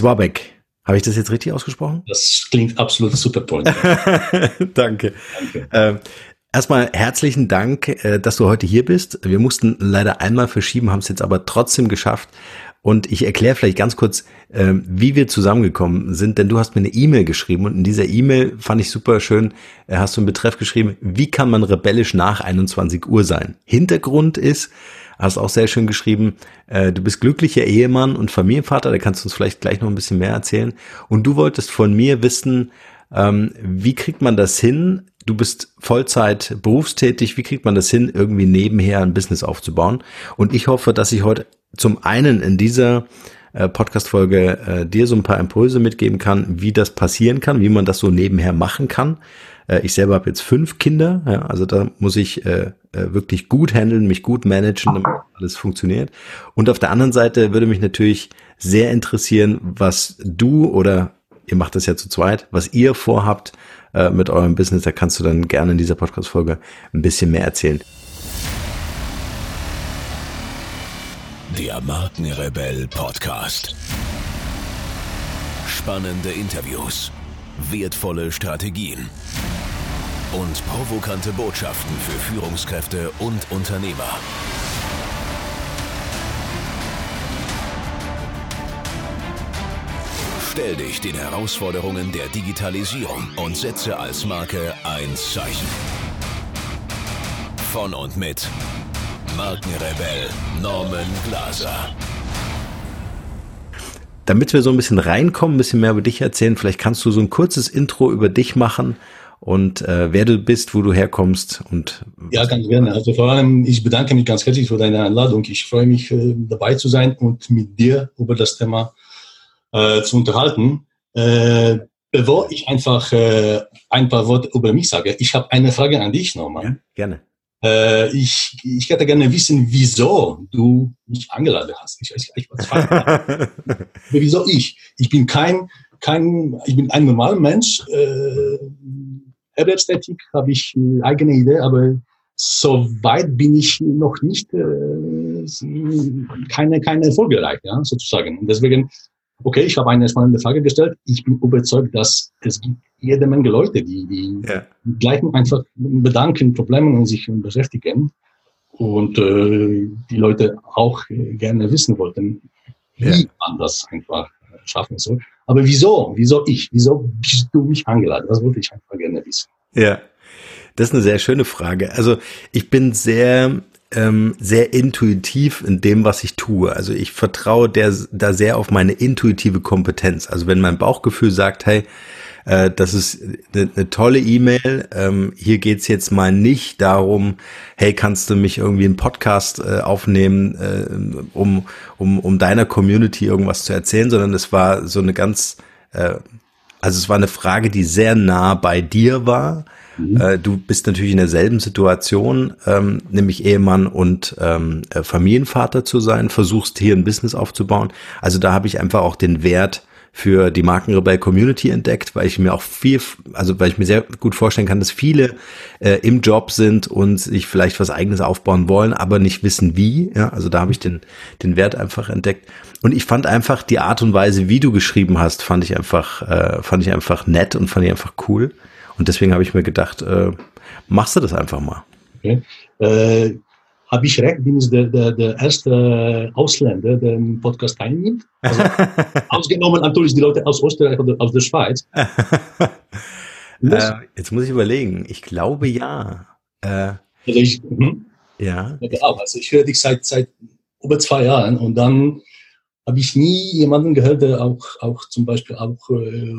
Zwabek. Habe ich das jetzt richtig ausgesprochen? Das klingt absolut super toll. Danke. Danke. Ähm, erstmal herzlichen Dank, äh, dass du heute hier bist. Wir mussten leider einmal verschieben, haben es jetzt aber trotzdem geschafft. Und ich erkläre vielleicht ganz kurz, äh, wie wir zusammengekommen sind, denn du hast mir eine E-Mail geschrieben und in dieser E-Mail fand ich super schön, äh, hast du einen Betreff geschrieben, wie kann man rebellisch nach 21 Uhr sein? Hintergrund ist, hast auch sehr schön geschrieben, äh, du bist glücklicher Ehemann und Familienvater, da kannst du uns vielleicht gleich noch ein bisschen mehr erzählen. Und du wolltest von mir wissen, ähm, wie kriegt man das hin? Du bist Vollzeit berufstätig, wie kriegt man das hin, irgendwie nebenher ein Business aufzubauen? Und ich hoffe, dass ich heute zum einen in dieser äh, Podcast-Folge äh, dir so ein paar Impulse mitgeben kann, wie das passieren kann, wie man das so nebenher machen kann. Äh, ich selber habe jetzt fünf Kinder, ja, also da muss ich äh, äh, wirklich gut handeln, mich gut managen, damit alles funktioniert. Und auf der anderen Seite würde mich natürlich sehr interessieren, was du oder ihr macht das ja zu zweit, was ihr vorhabt äh, mit eurem Business. Da kannst du dann gerne in dieser Podcast-Folge ein bisschen mehr erzählen. Der Markenrebell Podcast. Spannende Interviews, wertvolle Strategien und provokante Botschaften für Führungskräfte und Unternehmer. Stell dich den Herausforderungen der Digitalisierung und setze als Marke ein Zeichen. Von und mit Markenrebell Norman Glaser. Damit wir so ein bisschen reinkommen, ein bisschen mehr über dich erzählen, vielleicht kannst du so ein kurzes Intro über dich machen und äh, wer du bist, wo du herkommst und ja, ganz gerne. Also vor allem, ich bedanke mich ganz herzlich für deine Einladung. Ich freue mich äh, dabei zu sein und mit dir über das Thema äh, zu unterhalten. Äh, bevor ich einfach äh, ein paar Worte über mich sage, ich habe eine Frage an dich nochmal. Ja, gerne. Äh, ich, ich hätte gerne wissen, wieso du mich eingeladen hast. Ich weiß nicht, was Wieso ich? Ich bin kein, kein, ich bin ein normaler Mensch. Äh, Erwerbstätig habe ich eigene Idee, aber so weit bin ich noch nicht, äh, keine, keine erfolgreich, ja, sozusagen. Und deswegen okay, ich habe eine spannende Frage gestellt. Ich bin überzeugt, dass es gibt jede Menge Leute, die, die ja. gleichen einfach Bedanken, Problemen und sich beschäftigen. Und äh, die Leute auch gerne wissen wollten, wie ja. man das einfach schaffen soll. Aber wieso? Wieso ich? Wieso bist du mich angeladen? Das wollte ich einfach gerne wissen. Ja, das ist eine sehr schöne Frage. Also ich bin sehr ähm, sehr intuitiv in dem, was ich tue. Also ich vertraue der, da sehr auf meine intuitive Kompetenz. Also wenn mein Bauchgefühl sagt, hey, äh, das ist eine, eine tolle E-Mail, ähm, hier geht's jetzt mal nicht darum, hey, kannst du mich irgendwie einen Podcast äh, aufnehmen, äh, um, um, um deiner Community irgendwas zu erzählen, sondern es war so eine ganz, äh, also es war eine Frage, die sehr nah bei dir war Mhm. Äh, du bist natürlich in derselben Situation, ähm, nämlich Ehemann und ähm, äh, Familienvater zu sein, versuchst hier ein Business aufzubauen. Also da habe ich einfach auch den Wert für die Markenrebell Community entdeckt, weil ich mir auch viel, also weil ich mir sehr gut vorstellen kann, dass viele äh, im Job sind und sich vielleicht was eigenes aufbauen wollen, aber nicht wissen wie. Ja, also da habe ich den, den Wert einfach entdeckt. Und ich fand einfach die Art und Weise, wie du geschrieben hast, fand ich einfach, äh, fand ich einfach nett und fand ich einfach cool. Und deswegen habe ich mir gedacht, äh, machst du das einfach mal. Okay. Äh, habe ich recht, bin ich der, der, der erste Ausländer, der im Podcast teilnimmt? Also, ausgenommen natürlich die Leute aus Österreich oder aus der Schweiz. äh, jetzt muss ich überlegen. Ich glaube ja. Äh, also ich, hm? ja. ja genau. Also ich höre dich seit, seit über zwei Jahren und dann habe ich nie jemanden gehört, der auch, auch zum Beispiel auch äh,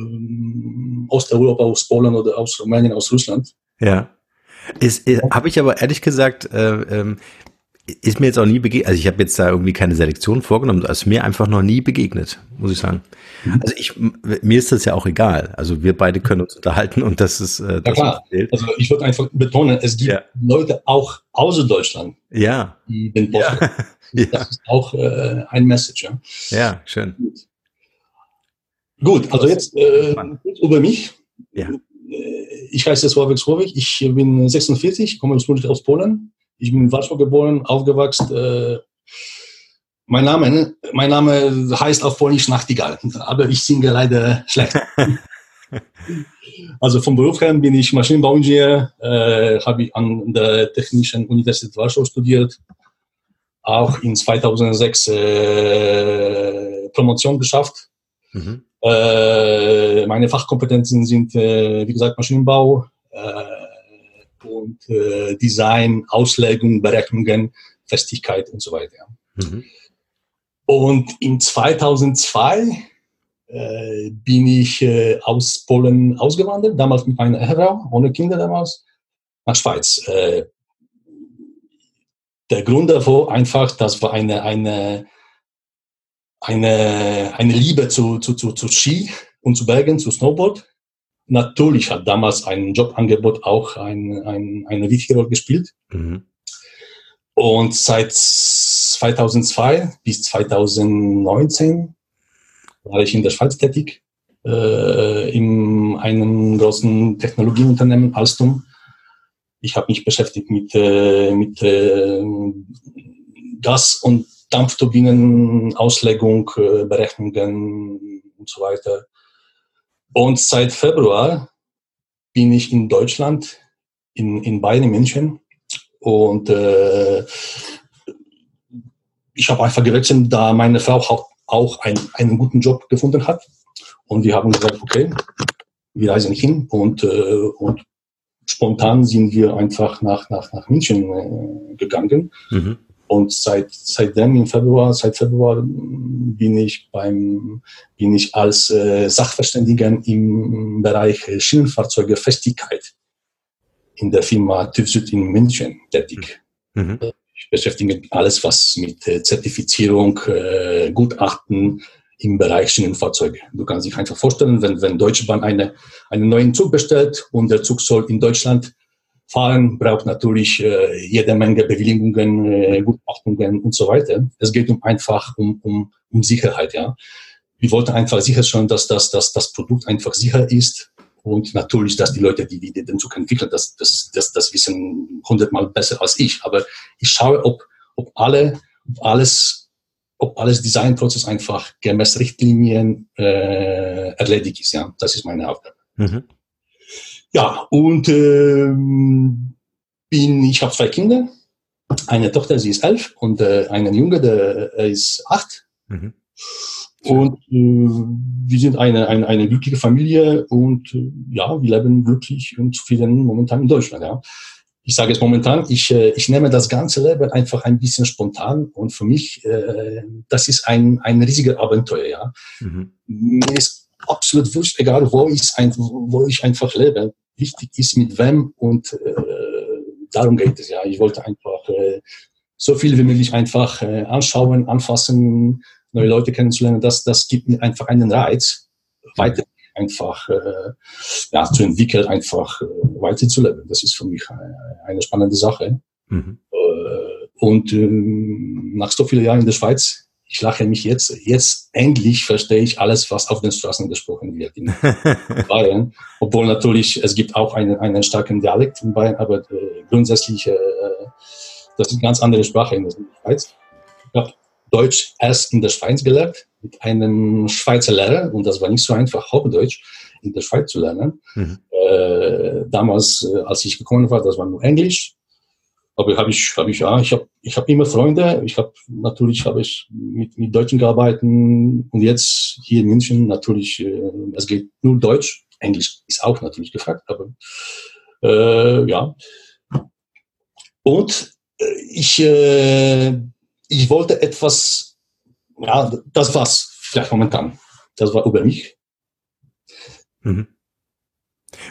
Osteuropa, aus Polen oder aus Rumänien, aus Russland. Ja. Ist, ist, habe ich aber ehrlich gesagt, äh, ähm, ist mir jetzt auch nie begegnet, also ich habe jetzt da irgendwie keine Selektion vorgenommen, ist mir einfach noch nie begegnet, muss ich sagen. Mhm. Also ich, mir ist das ja auch egal. Also wir beide können uns unterhalten und das ist äh, das ja, klar. Also ich würde einfach betonen, es gibt ja. Leute auch außer Deutschland, ja. die den Post ja. Das ja. ist auch äh, ein Message. Ja, ja schön. Gut, Gut also jetzt äh, über mich. Ja. Äh, ich heiße Sławek Słowik, ich bin 46, komme ursprünglich aus Polen. Ich bin in Warschau geboren, aufgewachsen. Äh, mein Name, mein Name heißt auf Polnisch Nachtigall, aber ich singe leider schlecht. also vom Beruf her bin ich Maschinenbauingenieur, äh, habe ich an der Technischen Universität Warschau studiert, auch in 2006 äh, Promotion geschafft. Mhm. Äh, meine Fachkompetenzen sind, äh, wie gesagt, Maschinenbau und äh, Design, Auslegung, Berechnungen, Festigkeit und so weiter. Mhm. Und in 2002 äh, bin ich äh, aus Polen ausgewandert, damals mit meiner Ehefrau, ohne Kinder damals, nach Schweiz. Äh, der Grund davor einfach, das war eine, eine, eine, eine Liebe zu, zu, zu, zu Ski und zu Bergen, zu Snowboard. Natürlich hat damals ein Jobangebot auch ein, ein, eine wichtige Rolle gespielt. Mhm. Und seit 2002 bis 2019 war ich in der Schweiz tätig, äh, in einem großen Technologieunternehmen, Alstom. Ich habe mich beschäftigt mit, äh, mit äh, Gas- und Dampfturbinen, Auslegung, äh, Berechnungen und so weiter. Und seit Februar bin ich in Deutschland, in, in Bayern, in München. Und äh, ich habe einfach gewechselt, da meine Frau auch, auch ein, einen guten Job gefunden hat. Und wir haben gesagt, okay, wir reisen hin und, äh, und spontan sind wir einfach nach, nach, nach München äh, gegangen. Mhm. Und seit, seitdem im Februar, seit Februar bin ich beim, bin ich als äh, Sachverständiger im Bereich Schienenfahrzeuge Festigkeit in der Firma TÜV Süd in München tätig. Mhm. Ich beschäftige mich alles, was mit äh, Zertifizierung, äh, Gutachten im Bereich Schienenfahrzeuge. Du kannst dich einfach vorstellen, wenn, wenn Deutsche Bahn eine, einen neuen Zug bestellt und der Zug soll in Deutschland fahren, braucht natürlich äh, jede Menge Bewilligungen, äh, Gutachtungen und so weiter. Es geht um einfach um, um, um Sicherheit, ja. Wir wollten einfach sicherstellen, dass das, dass das Produkt einfach sicher ist und natürlich, dass die Leute, die, die den Zug entwickeln, das, das, das, das wissen hundertmal besser als ich. Aber ich schaue, ob, ob alle, ob alles, ob alles Designprozess einfach gemäß Richtlinien äh, erledigt ist. Ja, das ist meine Aufgabe. Mhm. Ja, und ähm, bin, ich habe zwei Kinder. Eine Tochter, sie ist elf, und äh, einen Junge, der äh, ist acht. Mhm. Und äh, wir sind eine, eine, eine glückliche Familie und äh, ja, wir leben glücklich und zufrieden momentan in Deutschland. Ja. Ich sage es momentan, ich, äh, ich nehme das ganze Leben einfach ein bisschen spontan und für mich, äh, das ist ein, ein riesiger Abenteuer. Ja. Mhm. Mir ist absolut wurscht, egal wo ich, ein, wo ich einfach lebe. Wichtig ist mit wem und äh, darum geht es. Ja. Ich wollte einfach äh, so viel wie möglich einfach äh, anschauen, anfassen, neue Leute kennenzulernen, das, das gibt mir einfach einen Reiz, weiter einfach äh, ja, zu entwickeln, einfach äh, weiter zu leben. Das ist für mich eine, eine spannende Sache. Mhm. Äh, und ähm, nach so vielen Jahren in der Schweiz, ich lache mich jetzt, jetzt endlich verstehe ich alles, was auf den Straßen gesprochen wird in Bayern. Obwohl natürlich, es gibt auch einen, einen starken Dialekt in Bayern, aber äh, grundsätzlich, äh, das ist eine ganz andere Sprache in der Schweiz. Ich habe Deutsch erst in der Schweiz gelernt mit einem Schweizer Lehrer und das war nicht so einfach, Hauptdeutsch in der Schweiz zu lernen. Mhm. Äh, damals, äh, als ich gekommen war, das war nur Englisch. Aber habe ich, habe ich, ja, ich habe, ich habe immer Freunde. Ich habe natürlich habe ich mit, mit Deutschen gearbeitet und jetzt hier in München natürlich, äh, es geht nur Deutsch. Englisch ist auch natürlich gefragt, aber äh, ja. Und äh, ich äh, ich wollte etwas, ja, das war's vielleicht momentan. Das war über mich. Mhm.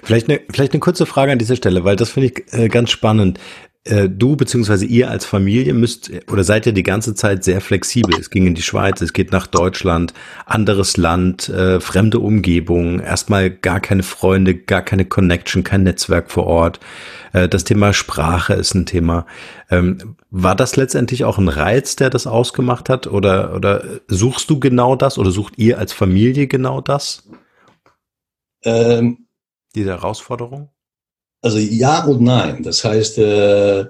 Vielleicht eine, vielleicht eine kurze Frage an dieser Stelle, weil das finde ich äh, ganz spannend. Äh, du beziehungsweise ihr als Familie müsst oder seid ihr die ganze Zeit sehr flexibel. Es ging in die Schweiz, es geht nach Deutschland, anderes Land, äh, fremde Umgebung, erstmal gar keine Freunde, gar keine Connection, kein Netzwerk vor Ort. Äh, das Thema Sprache ist ein Thema. Ähm, war das letztendlich auch ein Reiz, der das ausgemacht hat? Oder, oder suchst du genau das oder sucht ihr als Familie genau das? Ähm, Diese Herausforderung? Also ja und nein. Das heißt, äh,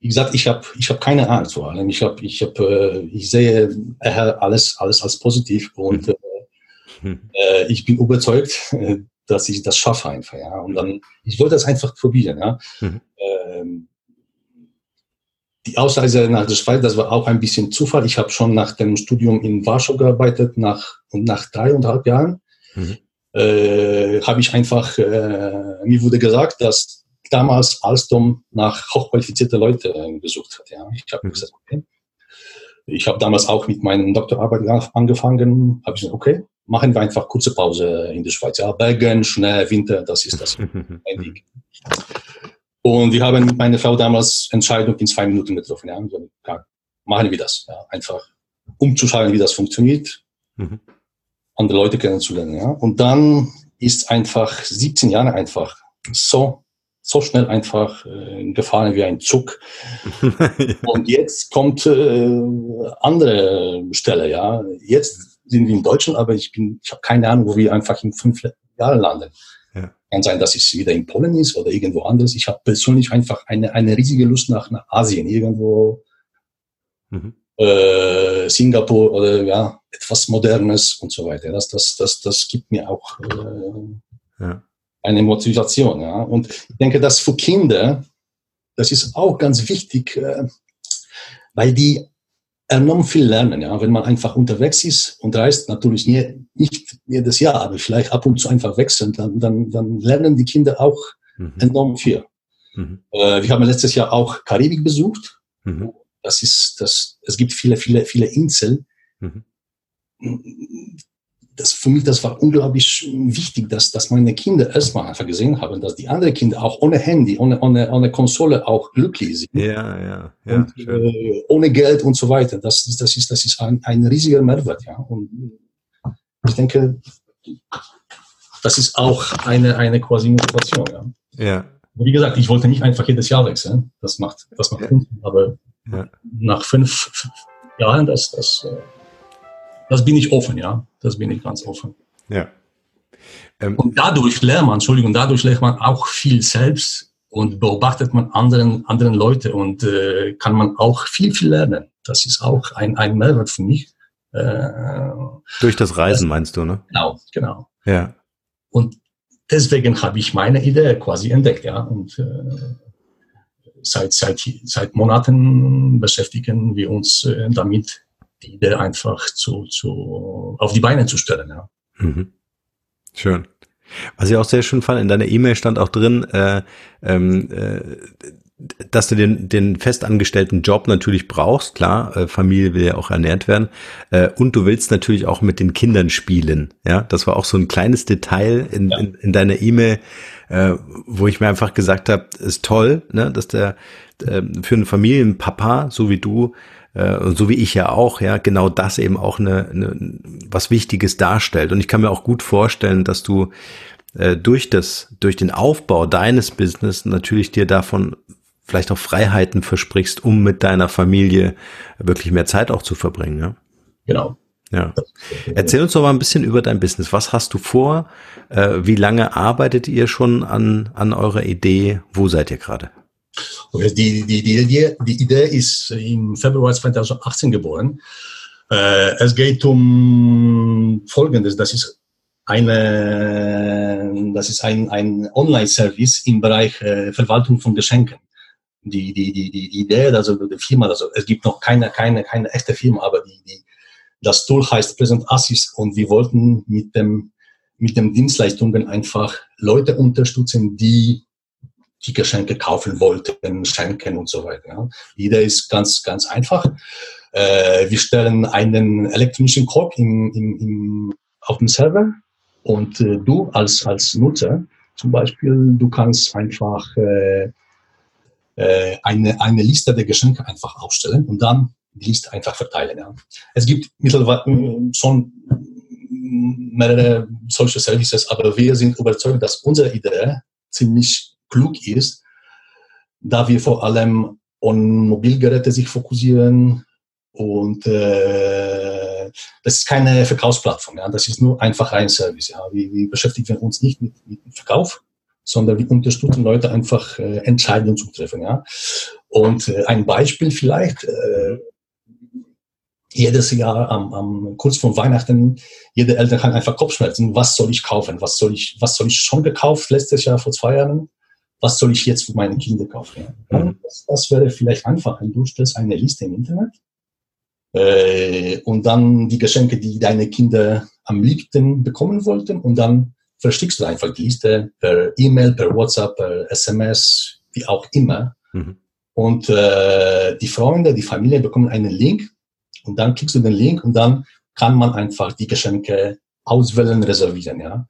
wie gesagt, ich habe ich hab keine Angst vor allem. Ich, hab, ich, hab, äh, ich sehe alles, alles als positiv und mhm. äh, ich bin überzeugt, dass ich das schaffe einfach. Ja. Und dann, ich wollte das einfach probieren. Ja. Mhm. Ähm, die Ausreise nach der Schweiz, das war auch ein bisschen Zufall. Ich habe schon nach dem Studium in Warschau gearbeitet nach, und nach dreieinhalb Jahren mhm. Äh, habe ich einfach, äh, mir wurde gesagt, dass damals Alstom nach hochqualifizierte Leute äh, gesucht hat. Ja. Ich habe mhm. gesagt, okay. Ich habe damals auch mit meinem Doktorarbeit angefangen, habe ich gesagt, okay, machen wir einfach kurze Pause in der Schweiz. Ja, Bergen, Schnee, Winter, das ist das. Und wir haben mit meiner Frau damals Entscheidung in zwei Minuten getroffen. Ja machen wir das. Ja, einfach umzuschauen, wie das funktioniert, mhm. Andere Leute kennenzulernen. Ja. Und dann ist einfach 17 Jahre einfach so so schnell einfach äh, gefahren wie ein Zug. Und jetzt kommt äh, andere Stelle, ja. Jetzt sind wir in Deutschland, aber ich bin, ich habe keine Ahnung, wo wir einfach in fünf Jahren landen. Ja. Kann sein, dass es wieder in Polen ist oder irgendwo anders. Ich habe persönlich einfach eine, eine riesige Lust nach, nach Asien, irgendwo mhm. äh, Singapur oder ja, etwas Modernes und so weiter. Das, das, das, das gibt mir auch äh, ja. eine Motivation. Ja. Und ich denke, dass für Kinder, das ist auch ganz wichtig, äh, weil die enorm viel lernen, ja, wenn man einfach unterwegs ist und reist, natürlich nie, nicht jedes Jahr, aber vielleicht ab und zu einfach wechseln, dann, dann, dann lernen die Kinder auch mhm. enorm viel. Mhm. Äh, wir haben letztes Jahr auch Karibik besucht. Mhm. Das ist, das, es gibt viele, viele, viele Inseln. Das für mich, das war unglaublich wichtig, dass, dass meine Kinder erstmal einfach gesehen haben, dass die anderen Kinder auch ohne Handy, ohne, ohne, ohne Konsole auch glücklich sind. Ja, ja, ja. Und, äh, ohne Geld und so weiter. Das, ist das ist, das ist ein, ein riesiger Mehrwert, ja. Und ich denke, das ist auch eine, eine quasi Motivation, ja. Ja. Wie gesagt, ich wollte nicht einfach jedes Jahr wechseln. Das macht, das macht ja. aber ja. nach fünf Jahren, das, das, äh, das bin ich offen, ja. Das bin ich ganz offen. Ja. Ähm, und dadurch lernt man, Entschuldigung, dadurch lernt man auch viel selbst und beobachtet man anderen, anderen Leute und äh, kann man auch viel, viel lernen. Das ist auch ein, ein Mehrwert für mich. Äh, Durch das Reisen meinst du, ne? Genau, genau. Ja. Und deswegen habe ich meine Idee quasi entdeckt, ja. Und äh, seit, seit, seit Monaten beschäftigen wir uns äh, damit, die Idee einfach zu, zu, auf die Beine zu stellen. Ja. Mhm. Schön. Was ich auch sehr schön fand, in deiner E-Mail stand auch drin, äh, ähm, äh, dass du den, den festangestellten Job natürlich brauchst, klar, äh, Familie will ja auch ernährt werden, äh, und du willst natürlich auch mit den Kindern spielen, ja, das war auch so ein kleines Detail in, ja. in, in deiner E-Mail, äh, wo ich mir einfach gesagt habe, ist toll, ne, dass der äh, für einen Familienpapa, so wie du, äh, so wie ich ja auch, ja, genau das eben auch eine, eine, was Wichtiges darstellt. Und ich kann mir auch gut vorstellen, dass du äh, durch das, durch den Aufbau deines Business natürlich dir davon vielleicht auch Freiheiten versprichst, um mit deiner Familie wirklich mehr Zeit auch zu verbringen. Ja? Genau. Ja. Erzähl uns doch mal ein bisschen über dein Business. Was hast du vor? Äh, wie lange arbeitet ihr schon an, an eurer Idee? Wo seid ihr gerade? Die, die, die, Idee, die Idee ist im Februar 2018 geboren. Äh, es geht um Folgendes. Das ist eine, das ist ein, ein Online-Service im Bereich äh, Verwaltung von Geschenken. Die, die, die, die Idee, also die Firma, also es gibt noch keine, keine, keine echte Firma, aber die, die, das Tool heißt Present Assist und wir wollten mit dem, mit den Dienstleistungen einfach Leute unterstützen, die die Geschenke kaufen wollten, schenken und so weiter. Ja. Die Idee ist ganz, ganz einfach. Äh, wir stellen einen elektronischen Korb im, im, im, auf dem Server und äh, du als, als Nutzer zum Beispiel, du kannst einfach äh, äh, eine, eine Liste der Geschenke einfach aufstellen und dann die Liste einfach verteilen. Ja. Es gibt mittlerweile schon mehrere solche Services, aber wir sind überzeugt, dass unsere Idee ziemlich klug ist, da wir vor allem an Mobilgeräte sich fokussieren und äh, das ist keine Verkaufsplattform, ja, das ist nur einfach ein Service. Ja. Wir, wir beschäftigen uns nicht mit, mit Verkauf, sondern wir unterstützen Leute einfach äh, Entscheidungen zu treffen. Ja? Und äh, ein Beispiel vielleicht, äh, jedes Jahr am, am kurz vor Weihnachten, jede Eltern kann einfach Kopfschmerzen. Was soll ich kaufen? Was soll ich, was soll ich schon gekauft letztes Jahr vor zwei Jahren? Was soll ich jetzt für meine Kinder kaufen? Mhm. Das, das, wäre vielleicht einfach. Du stellst eine Liste im Internet äh, und dann die Geschenke, die deine Kinder am liebsten bekommen wollten und dann verstickst du einfach die Liste per E-Mail, per WhatsApp, per SMS, wie auch immer. Mhm. Und äh, die Freunde, die Familie bekommen einen Link und dann klickst du den Link und dann kann man einfach die Geschenke auswählen, reservieren, ja.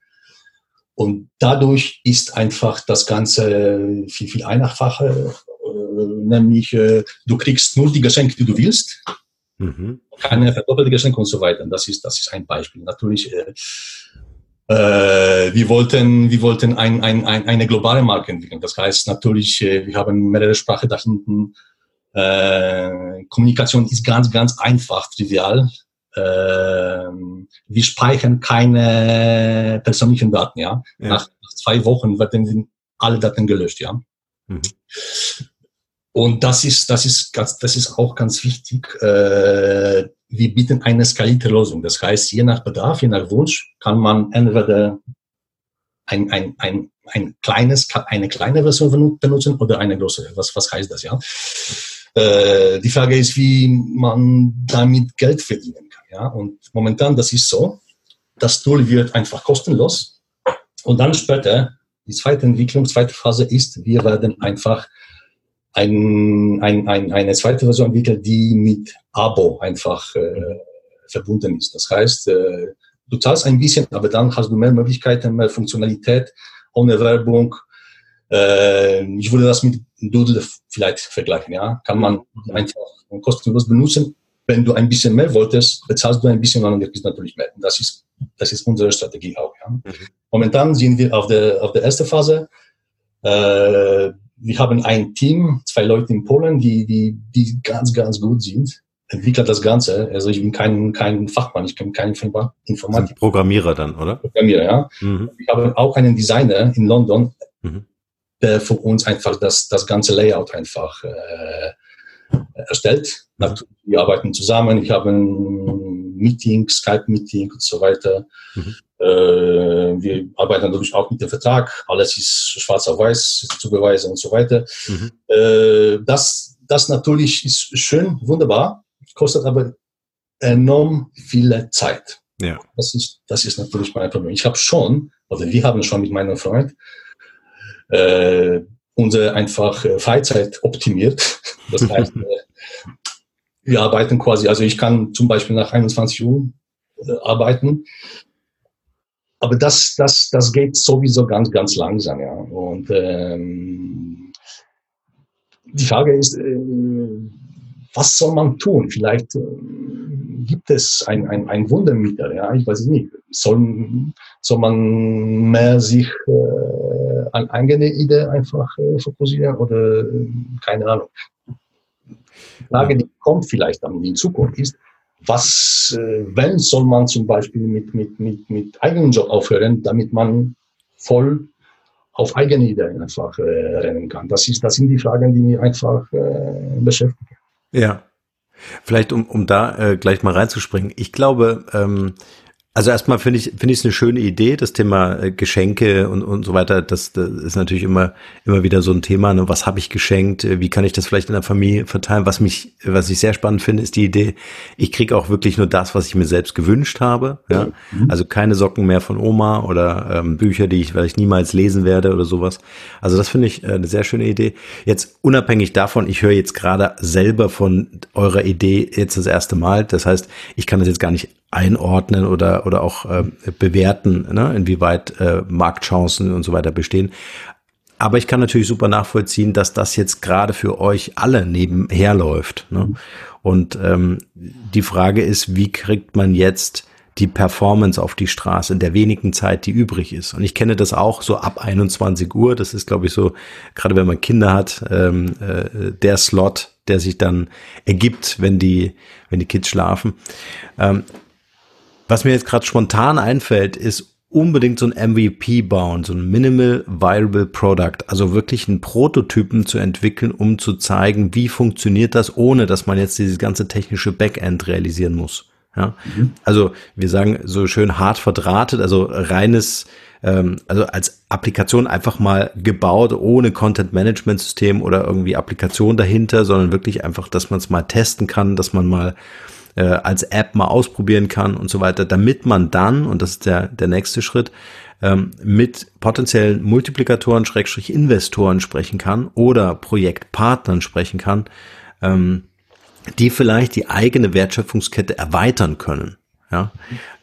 Und dadurch ist einfach das Ganze viel, viel einfacher, äh, nämlich äh, du kriegst nur die Geschenke, die du willst, mhm. keine verdoppelte Geschenke und so weiter. Das ist, das ist ein Beispiel. Natürlich äh, äh, wir wollten, wir wollten ein, ein, ein, eine globale Marke entwickeln. Das heißt natürlich, wir haben mehrere Sprachen da hinten. Äh, Kommunikation ist ganz, ganz einfach, trivial. Äh, wir speichern keine persönlichen Daten. Ja? ja. Nach, zwei Wochen werden alle Daten gelöscht. Ja. Mhm. Und das ist, das ist, ganz, das ist auch ganz wichtig. Äh, wir bieten eine skalierte Lösung. Das heißt, je nach Bedarf, je nach Wunsch kann man entweder ein, ein, ein, ein kleines, eine kleine Version benutzen oder eine große. Was, was heißt das, ja? Äh, die Frage ist, wie man damit Geld verdienen kann, ja? Und momentan, das ist so. Das Tool wird einfach kostenlos. Und dann später, die zweite Entwicklung, zweite Phase ist, wir werden einfach ein, ein, ein, eine zweite Version entwickelt, die mit Abo einfach äh, verbunden ist. Das heißt, äh, du zahlst ein bisschen, aber dann hast du mehr Möglichkeiten, mehr Funktionalität ohne Werbung. Äh, ich würde das mit Doodle vielleicht vergleichen. Ja, kann man einfach kostenlos benutzen. Wenn du ein bisschen mehr wolltest, bezahlst du ein bisschen und dann natürlich mehr. Das ist, das ist unsere Strategie auch. Ja. Mhm. Momentan sind wir auf der, auf der ersten Phase. Äh, wir haben ein Team, zwei Leute in Polen, die, die, die ganz, ganz gut sind, entwickelt das Ganze. Also ich bin kein, kein Fachmann, ich bin kein Informatik. Programmierer dann, oder? Programmierer, ja. Mhm. Wir haben auch einen Designer in London, mhm. der für uns einfach das, das ganze Layout einfach äh, erstellt. Mhm. Wir arbeiten zusammen, ich habe ein Meeting, Skype-Meeting und so weiter. Mhm. Äh, wir arbeiten natürlich auch mit dem Vertrag. Alles ist schwarz auf weiß zu beweisen und so weiter. Mhm. Äh, das, das natürlich ist schön, wunderbar, kostet aber enorm viele Zeit. Ja. Das ist, das ist natürlich mein Problem. Ich habe schon, oder wir haben schon mit meinem Freund, äh, unsere einfach Freizeit optimiert. Das heißt, wir arbeiten quasi, also ich kann zum Beispiel nach 21 Uhr arbeiten aber das, das, das geht sowieso ganz, ganz langsam. Ja. Und ähm, die Frage ist, äh, was soll man tun? Vielleicht äh, gibt es ein, ein, ein Wundermittel, ja, ich weiß es nicht. Soll, soll man mehr sich äh, an eigene Idee einfach äh, fokussieren oder äh, keine Ahnung. Die Frage, die kommt vielleicht dann in Zukunft ist, was, äh, wenn soll man zum Beispiel mit, mit, mit, mit eigenen Job aufhören, damit man voll auf eigene Ideen einfach äh, rennen kann. Das, ist, das sind die Fragen, die mich einfach äh, beschäftigen. Ja, vielleicht um, um da äh, gleich mal reinzuspringen. Ich glaube, ähm, also erstmal finde ich finde ich es eine schöne Idee, das Thema äh, Geschenke und und so weiter. Das, das ist natürlich immer immer wieder so ein Thema. Ne? Was habe ich geschenkt? Äh, wie kann ich das vielleicht in der Familie verteilen? Was mich was ich sehr spannend finde, ist die Idee. Ich kriege auch wirklich nur das, was ich mir selbst gewünscht habe. Ja, mhm. also keine Socken mehr von Oma oder ähm, Bücher, die ich vielleicht niemals lesen werde oder sowas. Also das finde ich äh, eine sehr schöne Idee. Jetzt unabhängig davon, ich höre jetzt gerade selber von eurer Idee jetzt das erste Mal. Das heißt, ich kann das jetzt gar nicht einordnen oder, oder auch äh, bewerten, ne, inwieweit äh, Marktchancen und so weiter bestehen. Aber ich kann natürlich super nachvollziehen, dass das jetzt gerade für euch alle nebenher läuft. Ne? Und ähm, die Frage ist, wie kriegt man jetzt die Performance auf die Straße in der wenigen Zeit, die übrig ist. Und ich kenne das auch so ab 21 Uhr. Das ist, glaube ich, so, gerade wenn man Kinder hat, ähm, äh, der Slot, der sich dann ergibt, wenn die, wenn die Kids schlafen. Ähm, was mir jetzt gerade spontan einfällt, ist unbedingt so ein MVP bauen, so ein Minimal Viable Product, also wirklich einen Prototypen zu entwickeln, um zu zeigen, wie funktioniert das, ohne dass man jetzt dieses ganze technische Backend realisieren muss. Ja, mhm. also wir sagen so schön hart verdrahtet, also reines, ähm, also als Applikation einfach mal gebaut, ohne Content Management System oder irgendwie Applikation dahinter, sondern wirklich einfach, dass man es mal testen kann, dass man mal äh, als App mal ausprobieren kann und so weiter, damit man dann, und das ist der, der nächste Schritt, ähm, mit potenziellen Multiplikatoren, Schrägstrich Investoren sprechen kann oder Projektpartnern sprechen kann, ähm, die vielleicht die eigene Wertschöpfungskette erweitern können. Ja,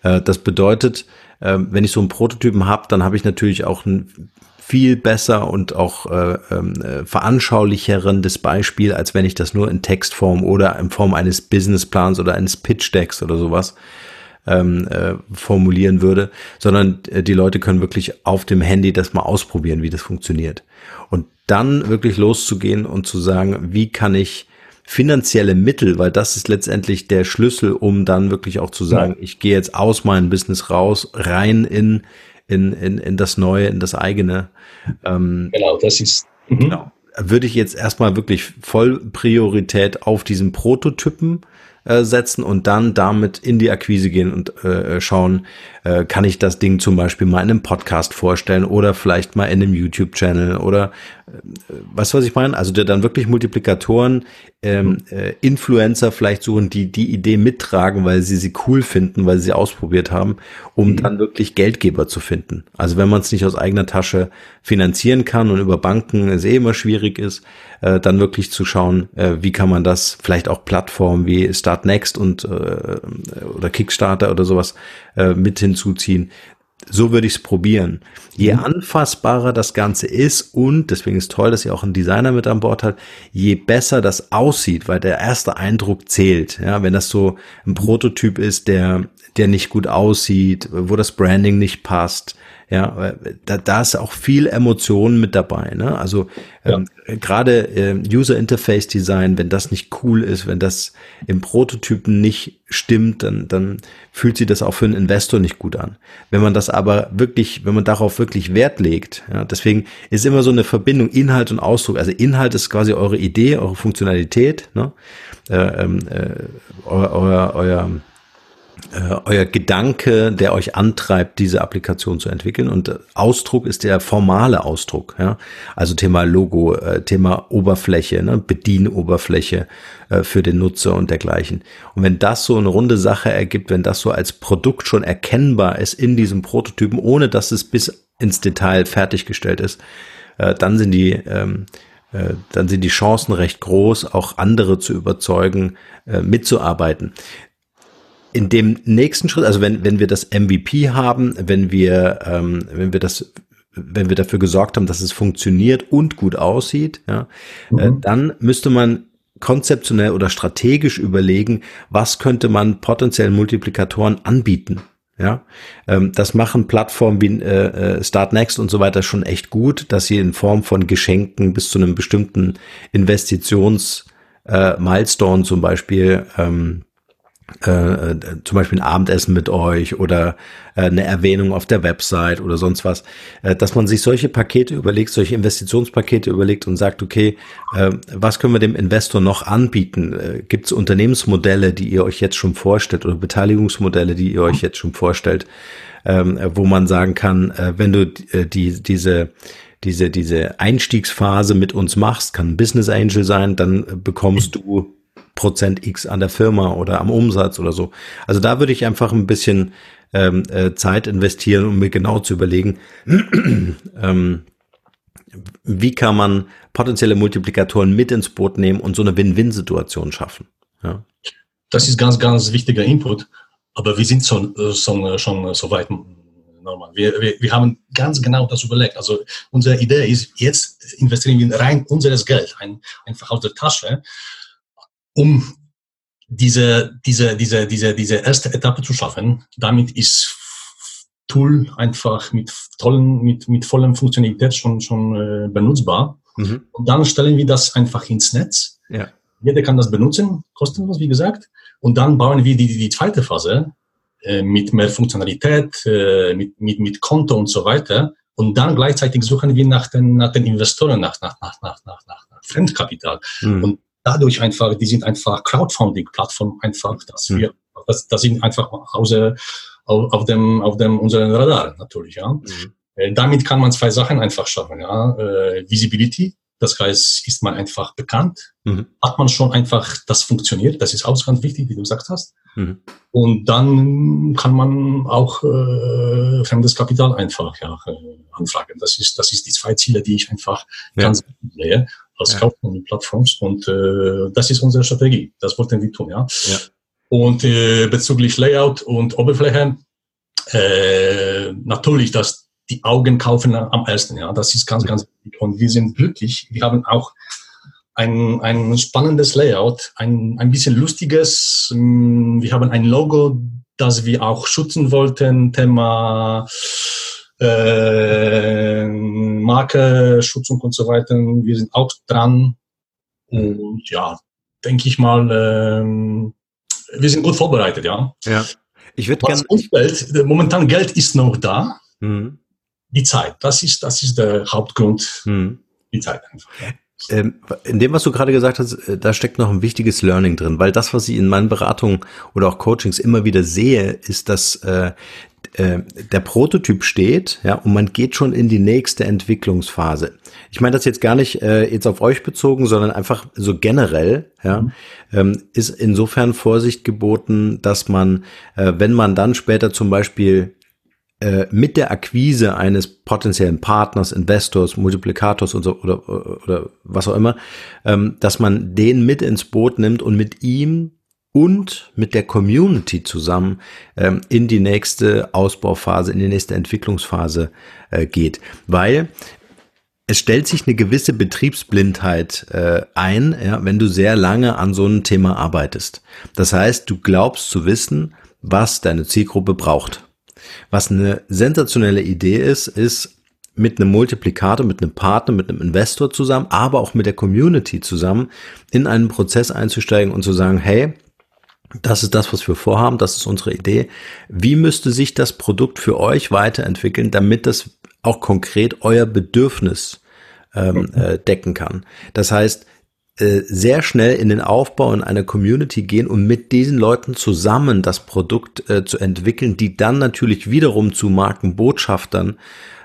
äh, das bedeutet, äh, wenn ich so einen Prototypen habe, dann habe ich natürlich auch ein viel besser und auch äh, ähm, äh, veranschaulicherendes Beispiel, als wenn ich das nur in Textform oder in Form eines Businessplans oder eines Pitch Decks oder sowas ähm, äh, formulieren würde, sondern äh, die Leute können wirklich auf dem Handy das mal ausprobieren, wie das funktioniert. Und dann wirklich loszugehen und zu sagen, wie kann ich finanzielle Mittel, weil das ist letztendlich der Schlüssel, um dann wirklich auch zu sagen, ja. ich gehe jetzt aus meinem Business raus, rein in in, in, in das Neue, in das eigene. Ähm, genau, das ist. Mhm. Genau. Würde ich jetzt erstmal wirklich voll Priorität auf diesen Prototypen äh, setzen und dann damit in die Akquise gehen und äh, schauen, äh, kann ich das Ding zum Beispiel mal in einem Podcast vorstellen oder vielleicht mal in einem YouTube-Channel oder was was ich meine? Also der dann wirklich Multiplikatoren, ähm, äh, Influencer vielleicht suchen, die die Idee mittragen, weil sie sie cool finden, weil sie sie ausprobiert haben, um mhm. dann wirklich Geldgeber zu finden. Also wenn man es nicht aus eigener Tasche finanzieren kann und über Banken es eh immer schwierig ist, äh, dann wirklich zu schauen, äh, wie kann man das vielleicht auch Plattformen wie Start Next und äh, oder Kickstarter oder sowas äh, mit hinzuziehen. So würde ich es probieren. Je mhm. anfassbarer das Ganze ist und deswegen ist toll, dass ihr auch einen Designer mit an Bord habt, je besser das aussieht, weil der erste Eindruck zählt. Ja, wenn das so ein Prototyp ist, der der nicht gut aussieht, wo das Branding nicht passt, ja, da, da ist auch viel Emotionen mit dabei. Ne? Also ähm, ja. gerade äh, User Interface Design, wenn das nicht cool ist, wenn das im Prototypen nicht stimmt, dann, dann fühlt sich das auch für einen Investor nicht gut an. Wenn man das aber wirklich, wenn man darauf wirklich Wert legt, ja, deswegen ist immer so eine Verbindung Inhalt und Ausdruck. Also Inhalt ist quasi eure Idee, eure Funktionalität, ne? äh, ähm, äh, euer, euer, euer äh, euer Gedanke, der euch antreibt, diese Applikation zu entwickeln. Und Ausdruck ist der formale Ausdruck. Ja? Also Thema Logo, äh, Thema Oberfläche, ne? Bedienoberfläche äh, für den Nutzer und dergleichen. Und wenn das so eine runde Sache ergibt, wenn das so als Produkt schon erkennbar ist in diesem Prototypen, ohne dass es bis ins Detail fertiggestellt ist, äh, dann sind die ähm, äh, dann sind die Chancen recht groß, auch andere zu überzeugen, äh, mitzuarbeiten in dem nächsten Schritt, also wenn, wenn wir das MVP haben, wenn wir, ähm, wenn wir das wenn wir dafür gesorgt haben, dass es funktioniert und gut aussieht, ja, äh, mhm. äh, dann müsste man konzeptionell oder strategisch überlegen, was könnte man potenziellen Multiplikatoren anbieten. Ja, ähm, das machen Plattformen wie äh, äh Start Next und so weiter schon echt gut, dass sie in Form von Geschenken bis zu einem bestimmten Investitions äh, Milestone zum Beispiel ähm, äh, äh, zum Beispiel ein Abendessen mit euch oder äh, eine Erwähnung auf der Website oder sonst was, dass man sich solche Pakete überlegt, solche Investitionspakete überlegt und sagt, okay, was können wir dem Investor noch anbieten? Gibt es Unternehmensmodelle, die ihr euch jetzt schon vorstellt oder Beteiligungsmodelle, die ihr euch jetzt schon vorstellt, ähm, wo man sagen kann, wenn du die diese diese diese Einstiegsphase mit uns machst, kann ein Business Angel sein, dann bekommst du Prozent X an der Firma oder am Umsatz oder so. Also da würde ich einfach ein bisschen ähm, äh, Zeit investieren, um mir genau zu überlegen, ähm, wie kann man potenzielle Multiplikatoren mit ins Boot nehmen und so eine Win-Win-Situation schaffen. Ja. Das ist ganz, ganz wichtiger Input. Aber wir sind schon, äh, schon, schon so weit normal. Wir, wir, wir haben ganz genau das überlegt. Also unsere Idee ist, jetzt investieren wir rein unseres Geld, ein, einfach aus der Tasche um diese, diese, diese, diese, diese erste Etappe zu schaffen, damit ist Tool einfach mit tollen, mit, mit vollem Funktionalität schon, schon äh, benutzbar. Mhm. Und dann stellen wir das einfach ins Netz. Ja. Jeder kann das benutzen, kostenlos, wie gesagt. Und dann bauen wir die, die zweite Phase äh, mit mehr Funktionalität, äh, mit, mit, mit Konto und so weiter. Und dann gleichzeitig suchen wir nach den, nach den Investoren, nach, nach, nach, nach, nach, nach Fremdkapital. Mhm. Und dadurch einfach, die sind einfach Crowdfunding-Plattform einfach, dass mhm. wir, das, das sind einfach außer, auf, auf dem, auf dem, unseren Radar natürlich, ja. Mhm. Äh, damit kann man zwei Sachen einfach schaffen, ja. Äh, Visibility, das heißt, ist man einfach bekannt, mhm. hat man schon einfach, das funktioniert, das ist auch ganz wichtig, wie du gesagt hast. Mhm. Und dann kann man auch äh, fremdes Kapital einfach ja, äh, anfragen. Das ist, das ist die zwei Ziele, die ich einfach ja. ganz sehe als ja. Kaufmann Plattforms. Und äh, das ist unsere Strategie. Das wollten wir tun, ja. ja. Und äh, bezüglich Layout und Oberfläche, äh, natürlich, dass die Augen kaufen am ersten. Ja, das ist ganz, ganz wichtig. Und wir sind glücklich. Wir haben auch ein, ein spannendes Layout, ein, ein bisschen lustiges. Wir haben ein Logo, das wir auch schützen wollten. Thema äh, Marke, Schutzung und so weiter. Wir sind auch dran. Und ja, denke ich mal, äh, wir sind gut vorbereitet, ja. Ja. Ich würde gerne. Momentan Geld ist noch da. Mhm die Zeit. Das ist, das ist der Hauptgrund. Hm. Die Zeit einfach. Ähm, in dem, was du gerade gesagt hast, äh, da steckt noch ein wichtiges Learning drin, weil das, was ich in meinen Beratungen oder auch Coachings immer wieder sehe, ist, dass äh, äh, der Prototyp steht, ja, und man geht schon in die nächste Entwicklungsphase. Ich meine das jetzt gar nicht äh, jetzt auf euch bezogen, sondern einfach so generell, ja, mhm. ähm, ist insofern Vorsicht geboten, dass man, äh, wenn man dann später zum Beispiel äh, mit der Akquise eines potenziellen Partners, Investors, Multiplikators und so oder, oder was auch immer, ähm, dass man den mit ins Boot nimmt und mit ihm und mit der Community zusammen ähm, in die nächste Ausbauphase, in die nächste Entwicklungsphase äh, geht. Weil es stellt sich eine gewisse Betriebsblindheit äh, ein, ja, wenn du sehr lange an so einem Thema arbeitest. Das heißt, du glaubst zu wissen, was deine Zielgruppe braucht. Was eine sensationelle Idee ist, ist mit einem Multiplikator, mit einem Partner, mit einem Investor zusammen, aber auch mit der Community zusammen in einen Prozess einzusteigen und zu sagen, hey, das ist das, was wir vorhaben, das ist unsere Idee. Wie müsste sich das Produkt für euch weiterentwickeln, damit das auch konkret euer Bedürfnis ähm, äh, decken kann? Das heißt, äh, sehr schnell in den Aufbau in einer Community gehen und mit diesen Leuten zusammen das Produkt äh, zu entwickeln, die dann natürlich wiederum zu Markenbotschaftern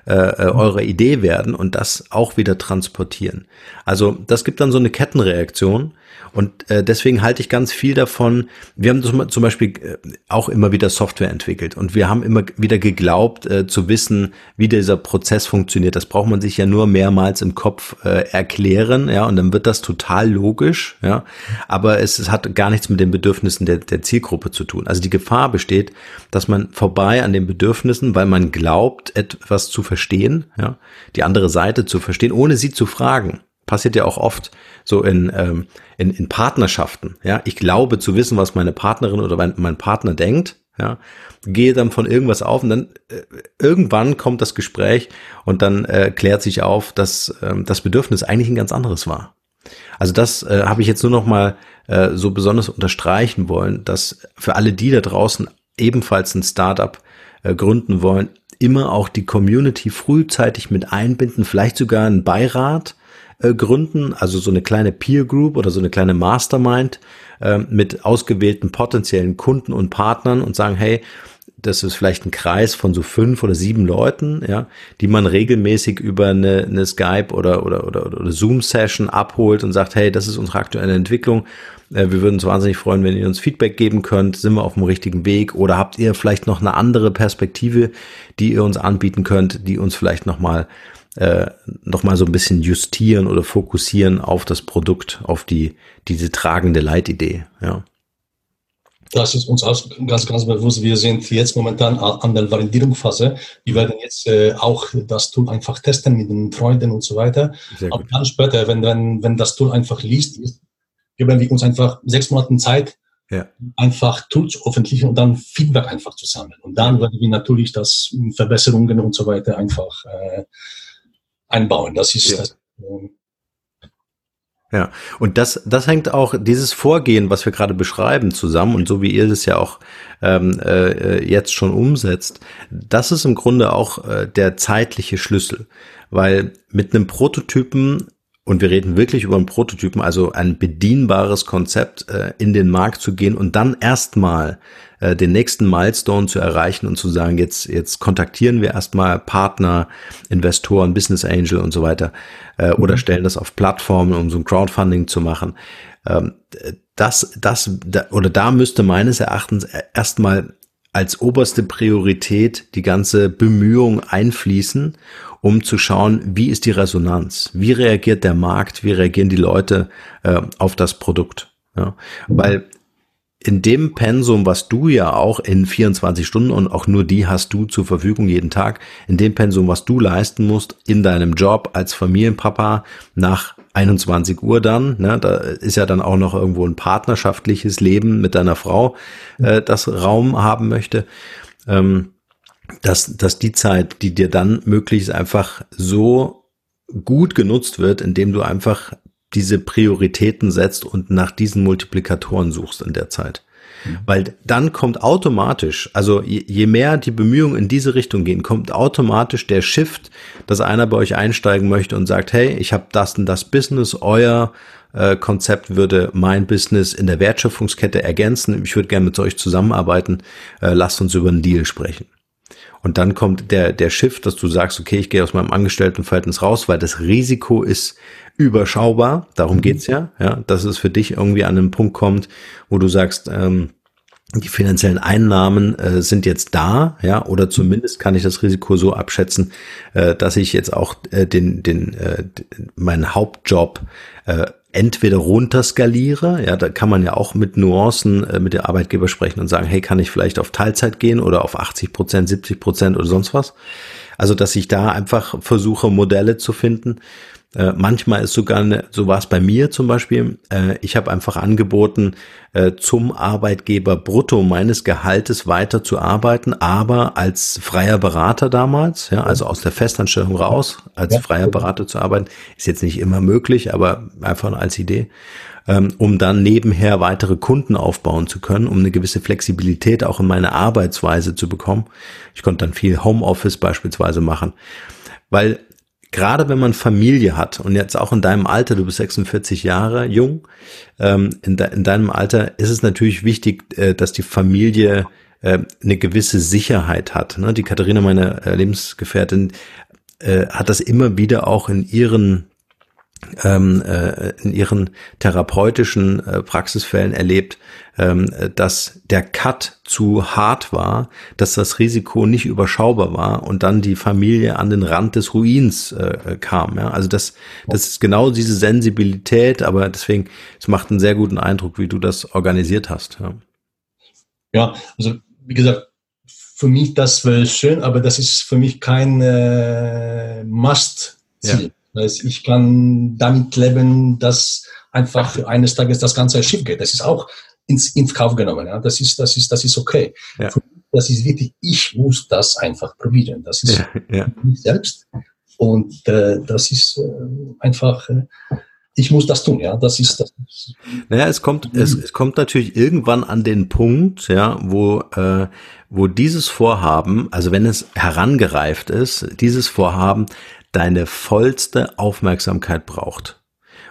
äh, äh, eurer Idee werden und das auch wieder transportieren. Also das gibt dann so eine Kettenreaktion und äh, deswegen halte ich ganz viel davon. Wir haben zum Beispiel äh, auch immer wieder Software entwickelt und wir haben immer wieder geglaubt äh, zu wissen, wie dieser Prozess funktioniert. Das braucht man sich ja nur mehrmals im Kopf äh, erklären, ja, und dann wird das total logisch, ja. Aber es, es hat gar nichts mit den Bedürfnissen der, der Zielgruppe zu tun. Also die Gefahr besteht, dass man vorbei an den Bedürfnissen, weil man glaubt, etwas zu verstehen, ja, die andere Seite zu verstehen, ohne sie zu fragen passiert ja auch oft so in, ähm, in, in Partnerschaften. Ja, ich glaube zu wissen, was meine Partnerin oder mein, mein Partner denkt. Ja, gehe dann von irgendwas auf und dann äh, irgendwann kommt das Gespräch und dann äh, klärt sich auf, dass ähm, das Bedürfnis eigentlich ein ganz anderes war. Also das äh, habe ich jetzt nur noch mal äh, so besonders unterstreichen wollen, dass für alle die da draußen ebenfalls ein Startup äh, gründen wollen, immer auch die Community frühzeitig mit einbinden, vielleicht sogar einen Beirat, äh, gründen, also so eine kleine Peer Group oder so eine kleine Mastermind äh, mit ausgewählten potenziellen Kunden und Partnern und sagen, hey, das ist vielleicht ein Kreis von so fünf oder sieben Leuten, ja, die man regelmäßig über eine, eine Skype oder, oder, oder, oder Zoom-Session abholt und sagt, hey, das ist unsere aktuelle Entwicklung. Äh, wir würden uns wahnsinnig freuen, wenn ihr uns Feedback geben könnt. Sind wir auf dem richtigen Weg? Oder habt ihr vielleicht noch eine andere Perspektive, die ihr uns anbieten könnt, die uns vielleicht nochmal äh, nochmal so ein bisschen justieren oder fokussieren auf das Produkt, auf die, diese tragende Leitidee, ja. Das ist uns auch ganz, ganz bewusst. Wir sind jetzt momentan an der Validierungsphase. Wir werden jetzt äh, auch das Tool einfach testen mit den Freunden und so weiter. Aber dann später, wenn, wenn, wenn das Tool einfach liest, geben wir uns einfach sechs Monate Zeit, ja. einfach Tools zu veröffentlichen und dann Feedback einfach zu sammeln. Und dann werden wir natürlich das Verbesserungen und so weiter einfach äh, einbauen. Das ist ja. das, ähm, Ja, und das, das hängt auch, dieses Vorgehen, was wir gerade beschreiben, zusammen und so wie ihr das ja auch ähm, äh, jetzt schon umsetzt, das ist im Grunde auch äh, der zeitliche Schlüssel. Weil mit einem Prototypen und wir reden wirklich über einen Prototypen, also ein bedienbares Konzept, äh, in den Markt zu gehen und dann erstmal äh, den nächsten Milestone zu erreichen und zu sagen, jetzt, jetzt kontaktieren wir erstmal Partner, Investoren, Business Angel und so weiter äh, mhm. oder stellen das auf Plattformen, um so ein Crowdfunding zu machen. Ähm, das, das, da, oder da müsste meines Erachtens erstmal als oberste Priorität die ganze Bemühung einfließen um zu schauen, wie ist die Resonanz, wie reagiert der Markt, wie reagieren die Leute äh, auf das Produkt. Ja? Weil in dem Pensum, was du ja auch in 24 Stunden und auch nur die hast du zur Verfügung jeden Tag, in dem Pensum, was du leisten musst in deinem Job als Familienpapa nach 21 Uhr dann, ne, da ist ja dann auch noch irgendwo ein partnerschaftliches Leben mit deiner Frau, äh, das Raum haben möchte. Ähm, dass, dass die Zeit, die dir dann möglich ist, einfach so gut genutzt wird, indem du einfach diese Prioritäten setzt und nach diesen Multiplikatoren suchst in der Zeit. Mhm. Weil dann kommt automatisch, also je, je, mehr die Bemühungen in diese Richtung gehen, kommt automatisch der Shift, dass einer bei euch einsteigen möchte und sagt, hey, ich habe das und das Business, euer äh, Konzept würde mein Business in der Wertschöpfungskette ergänzen, ich würde gerne mit euch zusammenarbeiten, äh, lasst uns über einen Deal sprechen. Und dann kommt der, der Shift, dass du sagst, okay, ich gehe aus meinem Angestelltenverhältnis raus, weil das Risiko ist überschaubar. Darum mhm. geht's ja, ja, dass es für dich irgendwie an einen Punkt kommt, wo du sagst, ähm, die finanziellen Einnahmen äh, sind jetzt da, ja, oder zumindest kann ich das Risiko so abschätzen, äh, dass ich jetzt auch äh, den, den, äh, meinen Hauptjob äh, entweder runterskaliere, ja, da kann man ja auch mit Nuancen äh, mit der Arbeitgeber sprechen und sagen, hey, kann ich vielleicht auf Teilzeit gehen oder auf 80 Prozent, 70 Prozent oder sonst was. Also, dass ich da einfach versuche, Modelle zu finden, äh, manchmal ist sogar, eine, so war es bei mir zum Beispiel, äh, ich habe einfach angeboten, äh, zum Arbeitgeber brutto meines Gehaltes weiter zu arbeiten, aber als freier Berater damals, ja, also aus der Festanstellung raus, als ja. freier Berater zu arbeiten, ist jetzt nicht immer möglich, aber einfach als Idee ähm, um dann nebenher weitere Kunden aufbauen zu können, um eine gewisse Flexibilität auch in meine Arbeitsweise zu bekommen. Ich konnte dann viel Homeoffice beispielsweise machen, weil gerade wenn man Familie hat und jetzt auch in deinem Alter, du bist 46 Jahre jung, ähm, in, de, in, deinem Alter ist es natürlich wichtig, äh, dass die Familie äh, eine gewisse Sicherheit hat. Ne? Die Katharina, meine äh, Lebensgefährtin, äh, hat das immer wieder auch in ihren ähm, äh, in ihren therapeutischen äh, Praxisfällen erlebt, dass der Cut zu hart war, dass das Risiko nicht überschaubar war und dann die Familie an den Rand des Ruins äh, kam. Ja? Also das, das ist genau diese Sensibilität, aber deswegen, es macht einen sehr guten Eindruck, wie du das organisiert hast. Ja, ja also wie gesagt, für mich das wäre schön, aber das ist für mich kein äh, Must-Ziel. Ja. Das ich kann damit leben, dass einfach eines Tages das ganze Schiff geht. Das ist auch ins, ins Kauf genommen. Ja. Das ist, das ist, das ist okay. Ja. Das ist wichtig. Ich muss das einfach probieren. Das ist ja, ja. mich selbst. Und äh, das ist äh, einfach, äh, ich muss das tun, ja. Das ist das. Naja, es kommt, es, es kommt natürlich irgendwann an den Punkt, ja, wo, äh, wo dieses Vorhaben, also wenn es herangereift ist, dieses Vorhaben deine vollste Aufmerksamkeit braucht.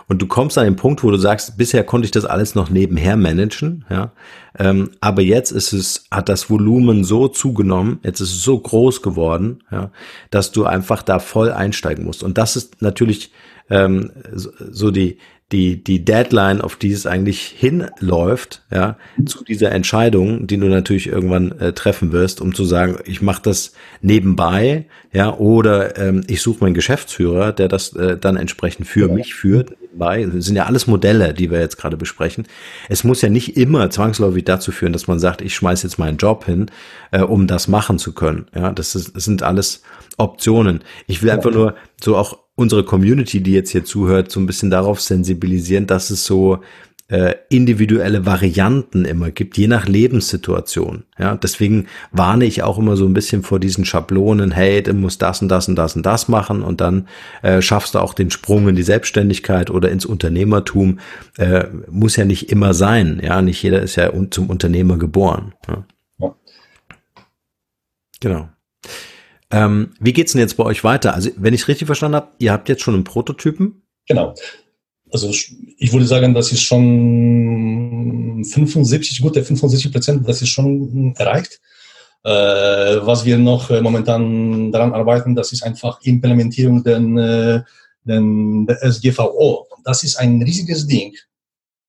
Und du kommst an den Punkt, wo du sagst, bisher konnte ich das alles noch nebenher managen, ja. Ähm, aber jetzt ist es, hat das Volumen so zugenommen, jetzt ist es so groß geworden, ja, dass du einfach da voll einsteigen musst. Und das ist natürlich ähm, so, die, die, die Deadline, auf die es eigentlich hinläuft, ja, zu dieser Entscheidung, die du natürlich irgendwann äh, treffen wirst, um zu sagen, ich mache das nebenbei, ja, oder ähm, ich suche meinen Geschäftsführer, der das äh, dann entsprechend für ja. mich führt. Nebenbei. Das sind ja alles Modelle, die wir jetzt gerade besprechen. Es muss ja nicht immer zwangsläufig dazu führen, dass man sagt, ich schmeiß jetzt meinen Job hin, äh, um das machen zu können. Ja, das, ist, das sind alles Optionen. Ich will einfach nur so auch unsere Community, die jetzt hier zuhört, so ein bisschen darauf sensibilisieren, dass es so äh, individuelle Varianten immer gibt, je nach Lebenssituation. Ja, deswegen warne ich auch immer so ein bisschen vor diesen Schablonen, hey, du musst das und das und das und das machen und dann äh, schaffst du auch den Sprung in die Selbstständigkeit oder ins Unternehmertum. Äh, muss ja nicht immer sein. Ja, nicht jeder ist ja zum Unternehmer geboren. Ja. ja. Genau. Ähm, wie geht's denn jetzt bei euch weiter? Also, wenn ich es richtig verstanden habe, ihr habt jetzt schon einen Prototypen? Genau. Also ich würde sagen, das ist schon 75, gute 75 Prozent, das ist schon erreicht. Äh, was wir noch äh, momentan daran arbeiten, das ist einfach Implementierung den, äh, den, der SGVO. Das ist ein riesiges Ding,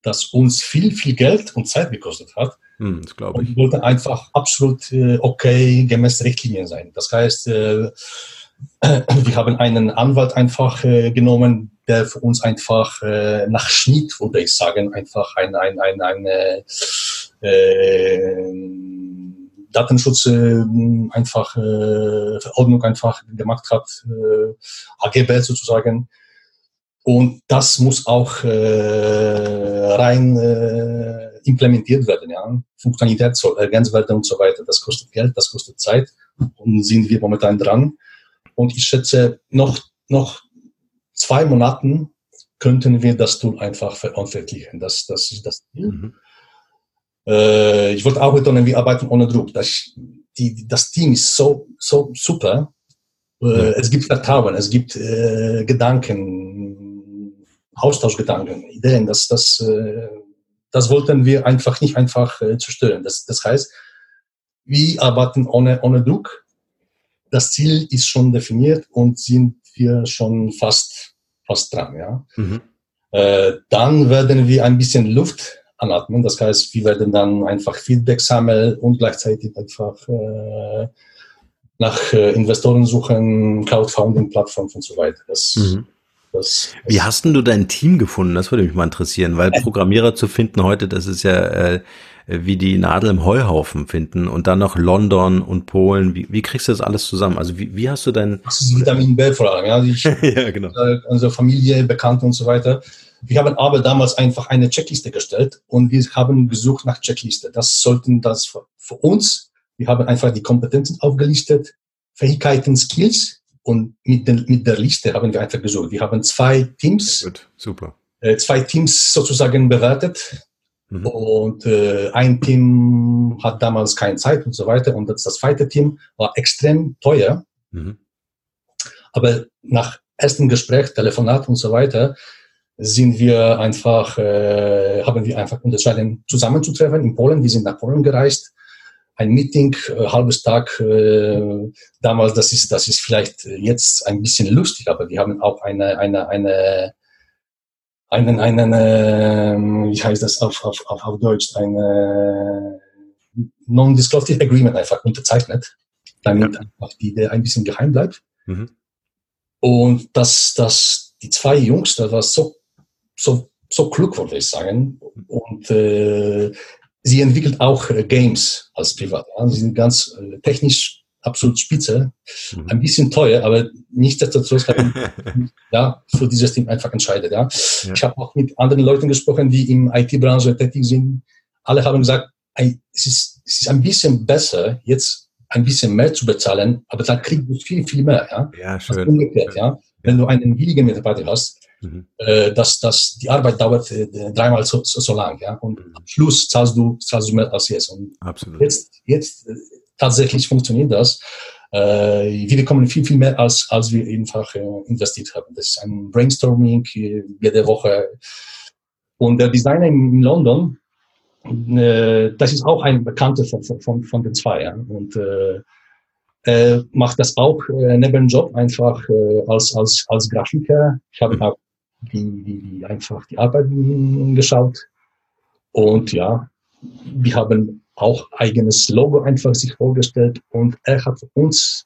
das uns viel, viel Geld und Zeit gekostet hat. Hm, das glaube ich. Und wollte einfach absolut äh, okay gemäß Richtlinien sein. Das heißt, wir haben einen Anwalt einfach äh, genommen, der für uns einfach äh, nach Schnitt, würde ich sagen, einfach ein, ein, ein, eine äh, Datenschutz äh, einfach äh, Verordnung einfach gemacht hat, äh, AGB sozusagen. Und das muss auch äh, rein äh, implementiert werden. Ja? Funktionalität soll ergänzt werden und so weiter. Das kostet Geld, das kostet Zeit und sind wir momentan dran. Und ich schätze, noch, noch zwei Monaten könnten wir das Tool einfach veröffentlichen. Das, das ist das Ziel. Mhm. Äh, ich wollte auch betonen, wir arbeiten ohne Druck. Das, die, das Team ist so, so super. Äh, ja. Es gibt Vertrauen, es gibt äh, Gedanken, Austauschgedanken, Ideen. Das, das, äh, das wollten wir einfach nicht einfach äh, zerstören. Das, das heißt, wir arbeiten ohne, ohne Druck. Das Ziel ist schon definiert und sind wir schon fast, fast dran. Ja. Mhm. Äh, dann werden wir ein bisschen Luft anatmen. Das heißt, wir werden dann einfach Feedback sammeln und gleichzeitig einfach äh, nach äh, Investoren suchen, Crowdfunding-Plattformen und so weiter. Das, mhm. das, das Wie hast denn du dein Team gefunden? Das würde mich mal interessieren, weil Programmierer zu finden heute, das ist ja wie die Nadel im Heuhaufen finden und dann noch London und Polen. Wie, wie kriegst du das alles zusammen? Also wie, wie hast du dein... Das ist Vitamin B vor allem, ja. Ich, ja, genau. Äh, unsere Familie, Bekannte und so weiter. Wir haben aber damals einfach eine Checkliste gestellt und wir haben gesucht nach Checkliste. Das sollten das für, für uns, wir haben einfach die Kompetenzen aufgelistet, Fähigkeiten, Skills und mit, den, mit der Liste haben wir einfach gesucht. Wir haben zwei Teams, Gut, super. Äh, zwei Teams sozusagen bewertet Mhm. Und äh, ein Team hat damals keine Zeit und so weiter. Und das, das zweite Team war extrem teuer. Mhm. Aber nach ersten Gespräch, Telefonat und so weiter, sind wir einfach, äh, haben wir einfach unterscheiden, zusammenzutreffen in Polen. Wir sind nach Polen gereist. Ein Meeting, äh, halbes Tag, äh, damals, das ist, das ist vielleicht jetzt ein bisschen lustig, aber wir haben auch eine, eine, eine einen, einen äh, wie heißt das auf, auf, auf, auf Deutsch, ein äh, Non-Disclosure Agreement einfach unterzeichnet, damit ja. einfach die Idee ein bisschen geheim bleibt. Mhm. Und dass, dass die zwei Jungs, das war so, so, so klug, würde ich sagen. Und äh, sie entwickelt auch äh, Games als Privat. Ja. Sie sind ganz äh, technisch absolut spitze. Mhm. Ein bisschen teuer, aber nichtsdestotrotz haben ja, für dieses Team einfach entscheidet. Ja. ja. Ich habe auch mit anderen Leuten gesprochen, die im IT-Branche tätig sind. Alle haben gesagt, es ist, es ist ein bisschen besser, jetzt ein bisschen mehr zu bezahlen, aber dann kriegst du viel, viel mehr. Ja, ja schön. Umgekehrt, ja. Wenn du einen willigen Mitarbeiter hast, mhm. äh, dass, dass die Arbeit dauert äh, dreimal so, so, so lang. Ja? Und mhm. am Schluss zahlst du, zahlst du mehr als jetzt. Und Absolut. Jetzt, jetzt tatsächlich funktioniert das. Äh, wir bekommen viel, viel mehr, als, als wir einfach äh, investiert haben. Das ist ein Brainstorming äh, jede Woche. Und der Designer in London, äh, das ist auch ein Bekannter von, von, von den zwei. Ja? Und äh, er macht das auch äh, neben dem Job einfach als, als, als Grafiker. Ich habe auch die, die, die einfach die Arbeiten geschaut. Und ja, wir haben auch eigenes Logo einfach sich vorgestellt und er hat uns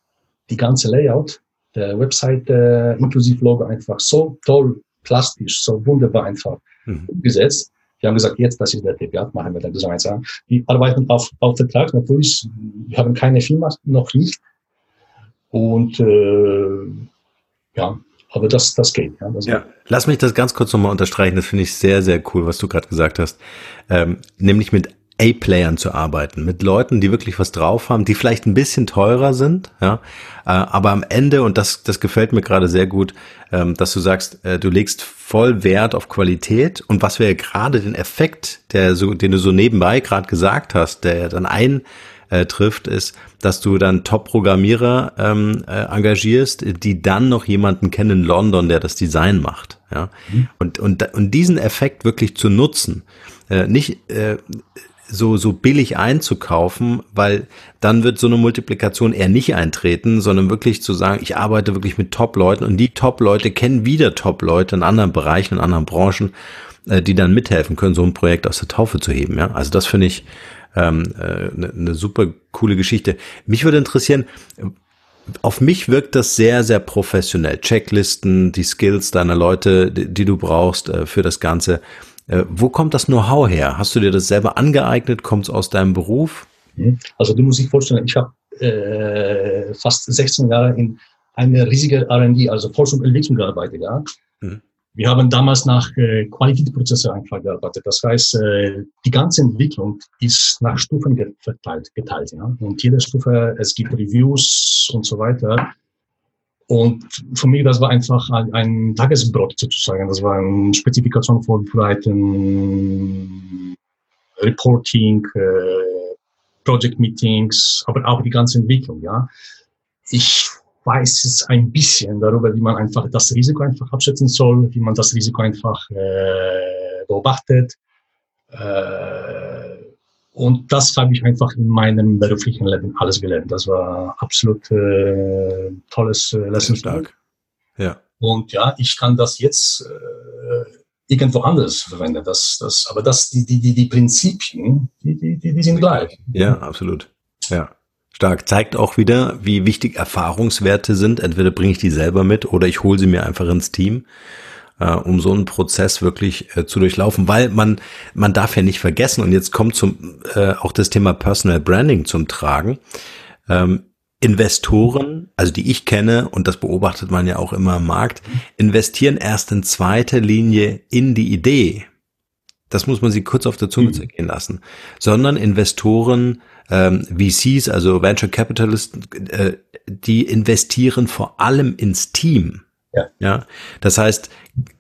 die ganze Layout der Webseite inklusive Logo einfach so toll, plastisch, so wunderbar einfach mhm. umgesetzt. Wir haben gesagt, jetzt, das ist der Tipp, ja, machen wir dann gemeinsam. Wir arbeiten auf, auf Vertrag, natürlich, wir haben keine Firma, noch nicht. Und äh, ja, aber das, das geht. Ja, das ja. Lass mich das ganz kurz nochmal unterstreichen. Das finde ich sehr, sehr cool, was du gerade gesagt hast. Ähm, nämlich mit A-Playern zu arbeiten, mit Leuten, die wirklich was drauf haben, die vielleicht ein bisschen teurer sind, ja, äh, aber am Ende, und das, das gefällt mir gerade sehr gut, ähm, dass du sagst, äh, du legst voll Wert auf Qualität und was wir ja gerade den Effekt, der so, den du so nebenbei gerade gesagt hast, der dann eintrifft, ist, dass du dann Top-Programmierer ähm, äh, engagierst, die dann noch jemanden kennen in London, der das Design macht. Ja? Mhm. Und, und, und diesen Effekt wirklich zu nutzen, äh, nicht äh, so, so billig einzukaufen, weil dann wird so eine Multiplikation eher nicht eintreten, sondern wirklich zu sagen, ich arbeite wirklich mit Top-Leuten und die Top-Leute kennen wieder Top-Leute in anderen Bereichen, in anderen Branchen, äh, die dann mithelfen können, so ein Projekt aus der Taufe zu heben. Ja, also das finde ich ähm, äh, ne eine super coole Geschichte. Mich würde interessieren, auf mich wirkt das sehr, sehr professionell. Checklisten, die Skills deiner Leute, die, die du brauchst äh, für das Ganze. Äh, wo kommt das Know-how her? Hast du dir das selber angeeignet? Kommt es aus deinem Beruf? Mhm. Also du musst dich vorstellen, ich habe äh, fast 16 Jahre in einer riesigen R&D, also Forschung und Entwicklung gearbeitet. Ja? Mhm. Wir haben damals nach äh, Qualitätsprozesse einfach gearbeitet. Das heißt, äh, die ganze Entwicklung ist nach Stufen geteilt. geteilt ja? Und jede Stufe, es gibt Reviews und so weiter. Und für mich, das war einfach ein, Tagesbrot sozusagen. Das war eine Spezifikation vorbereiten, Reporting, äh, Project Meetings, aber auch die ganze Entwicklung, ja. Ich weiß es ein bisschen darüber, wie man einfach das Risiko einfach abschätzen soll, wie man das Risiko einfach äh, beobachtet. Äh, und das habe ich einfach in meinem beruflichen Leben alles gelernt. Das war absolut äh, tolles äh, Lesson. Stark. Ja. Und ja, ich kann das jetzt äh, irgendwo anders verwenden. Das, das, aber das, die, die, die, die Prinzipien, die, die, die, die sind gleich. Ja, absolut. Ja. Stark. Zeigt auch wieder, wie wichtig Erfahrungswerte sind. Entweder bringe ich die selber mit oder ich hole sie mir einfach ins Team äh, um so einen Prozess wirklich äh, zu durchlaufen, weil man man darf ja nicht vergessen und jetzt kommt zum äh, auch das Thema Personal Branding zum Tragen. Ähm, Investoren, also die ich kenne, und das beobachtet man ja auch immer im Markt, investieren erst in zweiter Linie in die Idee. Das muss man sich kurz auf der Zunge mhm. zergehen lassen. Sondern Investoren, ähm, VCs, also Venture Capitalists, äh, die investieren vor allem ins Team. Ja. ja. Das heißt,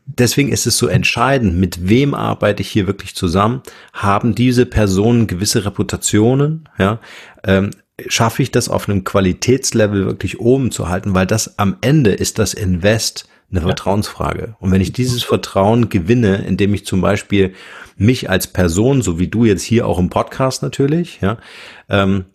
deswegen ist es so entscheidend, mit wem arbeite ich hier wirklich zusammen? Haben diese Personen gewisse Reputationen? Ja. Ähm, schaffe ich das auf einem Qualitätslevel wirklich oben zu halten? Weil das am Ende ist das Invest eine Vertrauensfrage. Und wenn ich dieses Vertrauen gewinne, indem ich zum Beispiel mich als Person, so wie du jetzt hier auch im Podcast natürlich, ja, ähm,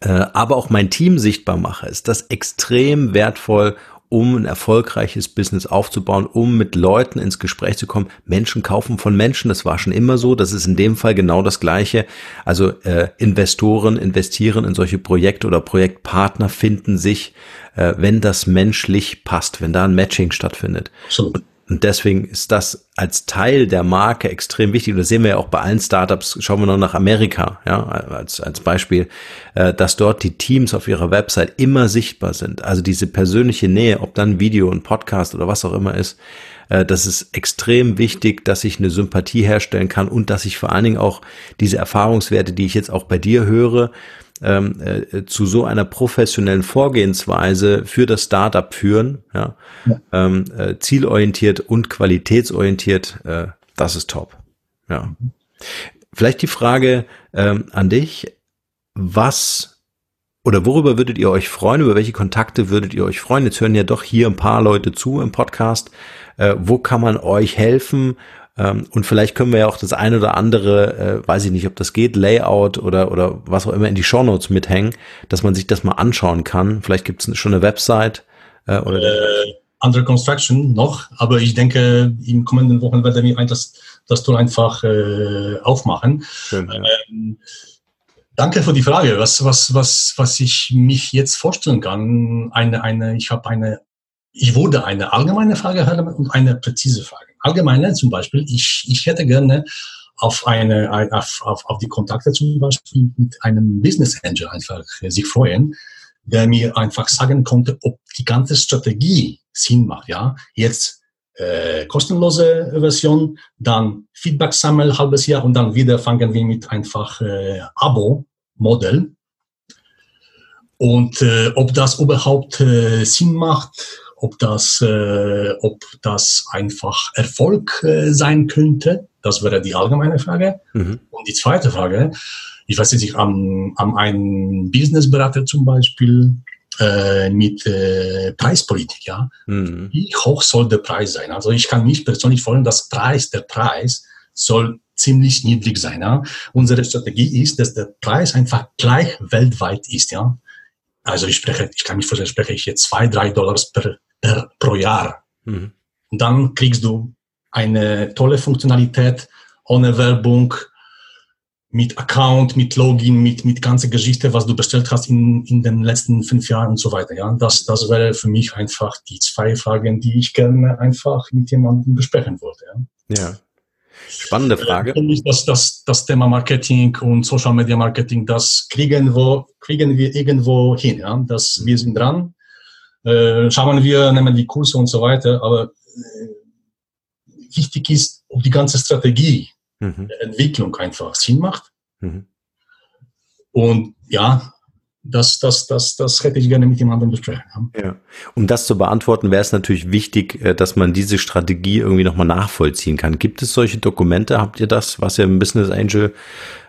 äh, aber auch mein Team sichtbar mache, ist das extrem wertvoll, um ein erfolgreiches Business aufzubauen, um mit Leuten ins Gespräch zu kommen. Menschen kaufen von Menschen, das war schon immer so. Das ist in dem Fall genau das Gleiche. Also äh, Investoren investieren in solche Projekte oder Projektpartner finden sich, äh, wenn das menschlich passt, wenn da ein Matching stattfindet. So. Und deswegen ist das als Teil der Marke extrem wichtig. Und das sehen wir ja auch bei allen Startups. Schauen wir noch nach Amerika, ja, als, als Beispiel, äh, dass dort die Teams auf ihrer Website immer sichtbar sind. Also diese persönliche Nähe, ob dann Video und Podcast oder was auch immer ist, äh, das ist extrem wichtig, dass ich eine Sympathie herstellen kann und dass ich vor allen Dingen auch diese Erfahrungswerte, die ich jetzt auch bei dir höre, ähm, äh, zu so einer professionellen Vorgehensweise für das Startup führen, ja, ja. Ähm, äh, zielorientiert und qualitätsorientiert, äh, das ist top. Ja. Vielleicht die Frage ähm, an dich, was oder worüber würdet ihr euch freuen? Über welche Kontakte würdet ihr euch freuen? Jetzt hören ja doch hier ein paar Leute zu im Podcast. Äh, wo kann man euch helfen? Ähm, und vielleicht können wir ja auch das eine oder andere, äh, weiß ich nicht, ob das geht, Layout oder, oder was auch immer in die Shownotes mithängen, dass man sich das mal anschauen kann. Vielleicht gibt es schon eine Website äh, oder. Äh, under Construction noch, aber ich denke, im kommenden Wochen werden wir das, das Tool einfach äh, aufmachen. Schön, ja. ähm, Danke für die Frage. Was, was, was, was ich mich jetzt vorstellen kann, eine, eine, ich habe eine, ich würde eine allgemeine Frage haben und eine präzise Frage allgemeiner zum Beispiel, ich, ich hätte gerne auf eine, auf, auf, auf die Kontakte zum Beispiel mit einem Business Angel einfach sich freuen, der mir einfach sagen konnte, ob die ganze Strategie Sinn macht. Ja, jetzt äh, kostenlose Version, dann Feedback sammeln halbes Jahr und dann wieder fangen wir mit einfach äh, Abo-Modell. Und äh, ob das überhaupt äh, Sinn macht, ob das, äh, ob das einfach Erfolg äh, sein könnte, das wäre die allgemeine Frage. Mhm. Und die zweite Frage, ich weiß nicht, am, am einen Businessberater zum Beispiel äh, mit äh, Preispolitik, ja. Mhm. Wie hoch soll der Preis sein? Also ich kann mich persönlich vorstellen, dass Preis, der Preis soll ziemlich niedrig sein. Ja? Unsere Strategie ist, dass der Preis einfach gleich weltweit ist. Ja? Also ich spreche, ich kann mich vorstellen, spreche ich jetzt zwei, drei Dollars per, per pro Jahr. Mhm. Und dann kriegst du eine tolle Funktionalität ohne Werbung, mit Account, mit Login, mit, mit ganze Geschichte, was du bestellt hast in, in den letzten fünf Jahren und so weiter. Ja, das, das wäre für mich einfach die zwei Fragen, die ich gerne einfach mit jemandem besprechen wollte. Ja. ja. Spannende Frage. Äh, das, das, das Thema Marketing und Social Media Marketing, das kriegen wir, kriegen wir irgendwo hin. Ja? Das. Wir sind dran. Äh, schauen wir, nehmen die Kurse und so weiter. Aber äh, wichtig ist, ob die ganze Strategie mhm. der Entwicklung einfach Sinn macht. Mhm. Und ja, das, das, das, das hätte ich gerne mit jemandem besprechen. Ja. Um das zu beantworten, wäre es natürlich wichtig, äh, dass man diese Strategie irgendwie nochmal nachvollziehen kann. Gibt es solche Dokumente? Habt ihr das, was ihr im Business Angel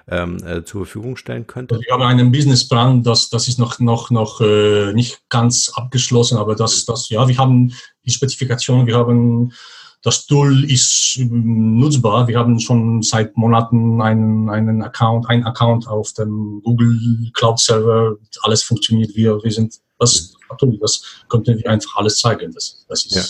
ähm, äh, zur Verfügung stellen könnt? Wir haben einen Businessplan, das, das ist noch, noch, noch äh, nicht ganz abgeschlossen, aber das, das, ja, wir haben die Spezifikation, wir haben das Tool ist ähm, nutzbar. Wir haben schon seit Monaten einen, einen Account, ein Account auf dem Google Cloud Server. Alles funktioniert. Wir, wir sind, das, das könnten wir einfach alles zeigen. Das, das ist, ja.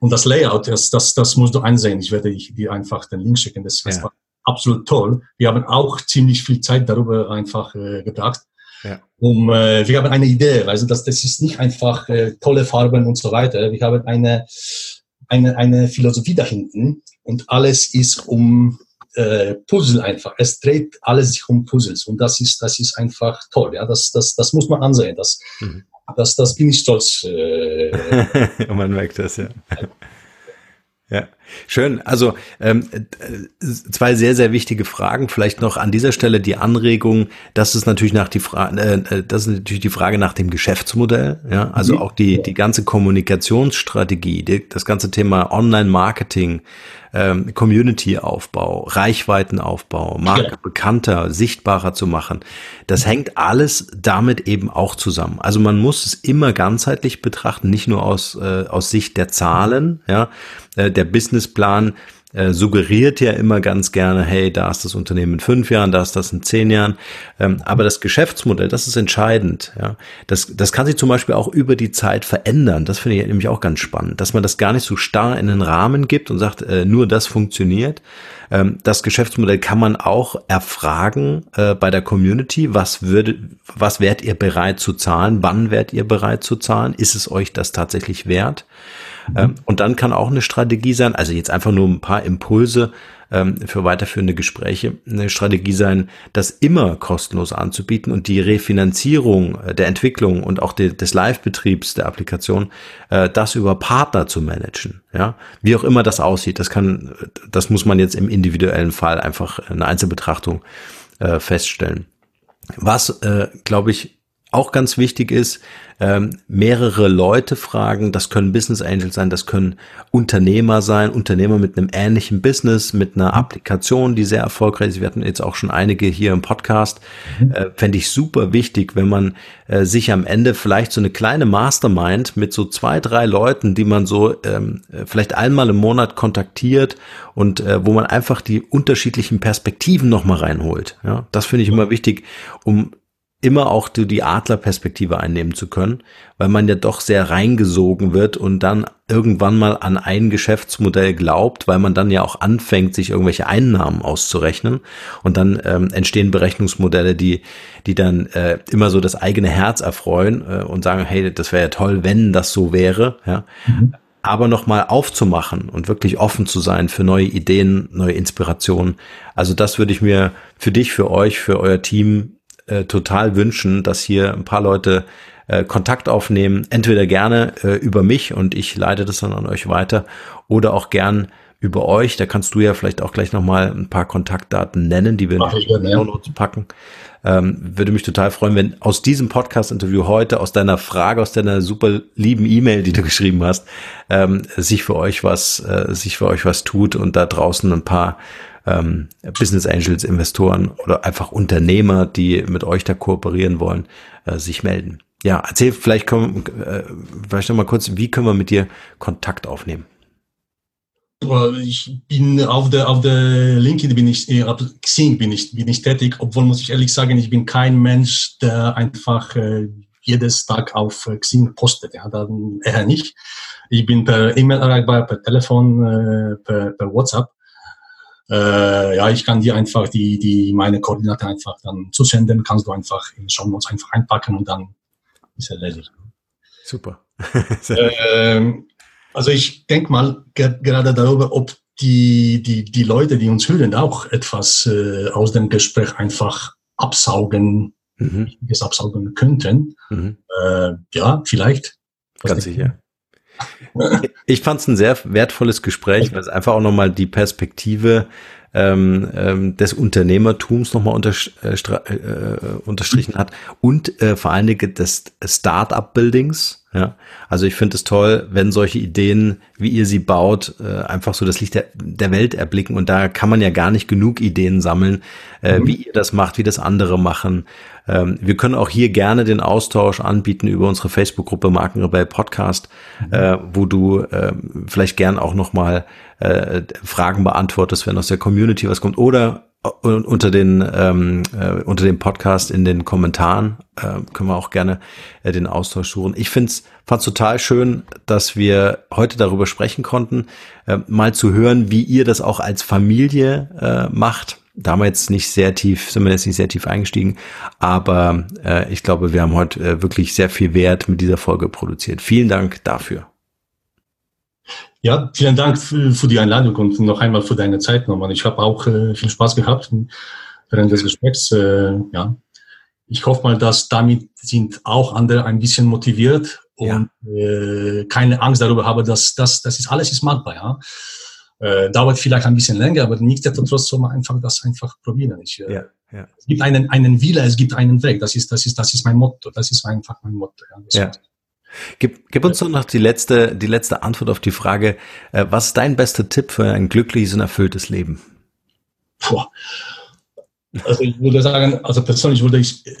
Und das Layout, das, das, das musst du einsehen. Ich werde dir einfach den Link schicken. Das, das ja. Absolut toll. Wir haben auch ziemlich viel Zeit darüber einfach äh, gebracht. Ja. Um, äh, wir haben eine Idee, also das, das ist nicht einfach äh, tolle Farben und so weiter. Wir haben eine eine, eine Philosophie dahinten und alles ist um äh, Puzzle einfach. Es dreht alles sich um Puzzles und das ist, das ist einfach toll. Ja, das, das, das muss man ansehen. Das, mhm. das, das bin ich stolz. Äh, man merkt das, ja. Ja, schön. Also ähm, zwei sehr, sehr wichtige Fragen. Vielleicht noch an dieser Stelle die Anregung, das ist natürlich nach die Frage, äh, das ist natürlich die Frage nach dem Geschäftsmodell. Ja, also mhm. auch die die ganze Kommunikationsstrategie, die, das ganze Thema Online-Marketing, ähm, Community-Aufbau, Reichweitenaufbau, Marke ja. bekannter, sichtbarer zu machen. Das hängt alles damit eben auch zusammen. Also man muss es immer ganzheitlich betrachten, nicht nur aus, äh, aus Sicht der Zahlen. Ja, äh, der Businessplan äh, suggeriert ja immer ganz gerne, hey, da ist das Unternehmen in fünf Jahren, da ist das in zehn Jahren. Ähm, aber das Geschäftsmodell, das ist entscheidend. Ja. Das, das kann sich zum Beispiel auch über die Zeit verändern. Das finde ich nämlich auch ganz spannend, dass man das gar nicht so starr in den Rahmen gibt und sagt, äh, nur das funktioniert. Ähm, das Geschäftsmodell kann man auch erfragen äh, bei der Community. Was würde, was wärt ihr bereit zu zahlen? Wann wärt ihr bereit zu zahlen? Ist es euch das tatsächlich wert? Ähm, und dann kann auch eine Strategie sein, also jetzt einfach nur ein paar Impulse ähm, für weiterführende Gespräche, eine Strategie sein, das immer kostenlos anzubieten und die Refinanzierung äh, der Entwicklung und auch de, des Live-Betriebs der Applikation, äh, das über Partner zu managen. Ja, wie auch immer das aussieht, das kann, das muss man jetzt im individuellen Fall einfach eine Einzelbetrachtung äh, feststellen. Was, glaube ich, auch ganz wichtig ist, ähm, mehrere Leute fragen. Das können Business Angels sein, das können Unternehmer sein, Unternehmer mit einem ähnlichen Business, mit einer. Applikation, die sehr erfolgreich ist. Wir hatten jetzt auch schon einige hier im Podcast. Mhm. Äh, Fände ich super wichtig, wenn man äh, sich am Ende vielleicht so eine kleine Mastermind mit so zwei, drei Leuten, die man so ähm, vielleicht einmal im Monat kontaktiert und äh, wo man einfach die unterschiedlichen Perspektiven nochmal reinholt. Ja, das finde ich immer wichtig, um immer auch die Adlerperspektive einnehmen zu können, weil man ja doch sehr reingesogen wird und dann irgendwann mal an ein Geschäftsmodell glaubt, weil man dann ja auch anfängt, sich irgendwelche Einnahmen auszurechnen und dann ähm, entstehen Berechnungsmodelle, die die dann äh, immer so das eigene Herz erfreuen äh, und sagen, hey, das wäre ja toll, wenn das so wäre, ja. Mhm. Aber nochmal aufzumachen und wirklich offen zu sein für neue Ideen, neue Inspirationen. Also das würde ich mir für dich, für euch, für euer Team äh, total wünschen, dass hier ein paar Leute äh, Kontakt aufnehmen. Entweder gerne äh, über mich und ich leite das dann an euch weiter oder auch gern über euch. Da kannst du ja vielleicht auch gleich nochmal ein paar Kontaktdaten nennen, die wir in die Notes packen. Ähm, würde mich total freuen, wenn aus diesem Podcast-Interview heute, aus deiner Frage, aus deiner super lieben E-Mail, die du geschrieben hast, ähm, sich für euch was, äh, sich für euch was tut und da draußen ein paar ähm, Business Angels, Investoren oder einfach Unternehmer, die mit euch da kooperieren wollen, äh, sich melden. Ja, erzähl vielleicht, können, äh, vielleicht noch mal kurz, wie können wir mit dir Kontakt aufnehmen? Ich bin auf der, auf der LinkedIn bin ich, äh, auf Xing bin ich, bin ich tätig, obwohl muss ich ehrlich sagen, ich bin kein Mensch, der einfach äh, jedes Tag auf äh, Xing postet, ja, dann eher nicht. Ich bin per E-Mail erreichbar, per Telefon, äh, per, per WhatsApp. Äh, ja, ich kann dir einfach die, die, meine Koordinate einfach dann zusenden, kannst du einfach in Show Notes einfach einpacken und dann ist erledigt. Super. ähm, also ich denke mal gerade darüber, ob die, die, die Leute, die uns hören, auch etwas äh, aus dem Gespräch einfach absaugen, mhm. es absaugen könnten. Mhm. Äh, ja, vielleicht. Ganz sicher. Ich fand es ein sehr wertvolles Gespräch, weil es einfach auch nochmal die Perspektive ähm, ähm, des Unternehmertums nochmal unter, äh, äh, unterstrichen hat und äh, vor allen Dingen des Start-up-Buildings ja, also ich finde es toll, wenn solche Ideen, wie ihr sie baut, äh, einfach so das Licht der, der, Welt erblicken. Und da kann man ja gar nicht genug Ideen sammeln, äh, wie ihr das macht, wie das andere machen. Ähm, wir können auch hier gerne den Austausch anbieten über unsere Facebook-Gruppe Markenrebell Podcast, mhm. äh, wo du äh, vielleicht gern auch nochmal äh, Fragen beantwortest, wenn aus der Community was kommt. Oder unter den ähm, äh, unter dem Podcast in den Kommentaren äh, können wir auch gerne äh, den Austausch suchen. Ich find's fand's total schön, dass wir heute darüber sprechen konnten, äh, mal zu hören, wie ihr das auch als Familie äh, macht. Da haben wir jetzt nicht sehr tief, sind wir jetzt nicht sehr tief eingestiegen, aber äh, ich glaube, wir haben heute äh, wirklich sehr viel Wert mit dieser Folge produziert. Vielen Dank dafür. Ja, vielen Dank für, für, die Einladung und noch einmal für deine Zeit nochmal. Ich habe auch äh, viel Spaß gehabt während des Gesprächs. Äh, ja, ich hoffe mal, dass damit sind auch andere ein bisschen motiviert und ja. äh, keine Angst darüber haben, dass das, das ist alles ist machbar. Ja. Äh, dauert vielleicht ein bisschen länger, aber nichtsdestotrotz soll man einfach das einfach probieren. Ich, äh, ja, ja. Es gibt einen, einen Wille, es gibt einen Weg. Das ist, das ist, das ist mein Motto. Das ist einfach mein Motto. Ja. ja. Gib, gib uns doch noch die letzte, die letzte Antwort auf die Frage, äh, was ist dein bester Tipp für ein glückliches und erfülltes Leben? Boah. Also ich würde sagen, also persönlich würde ich äh,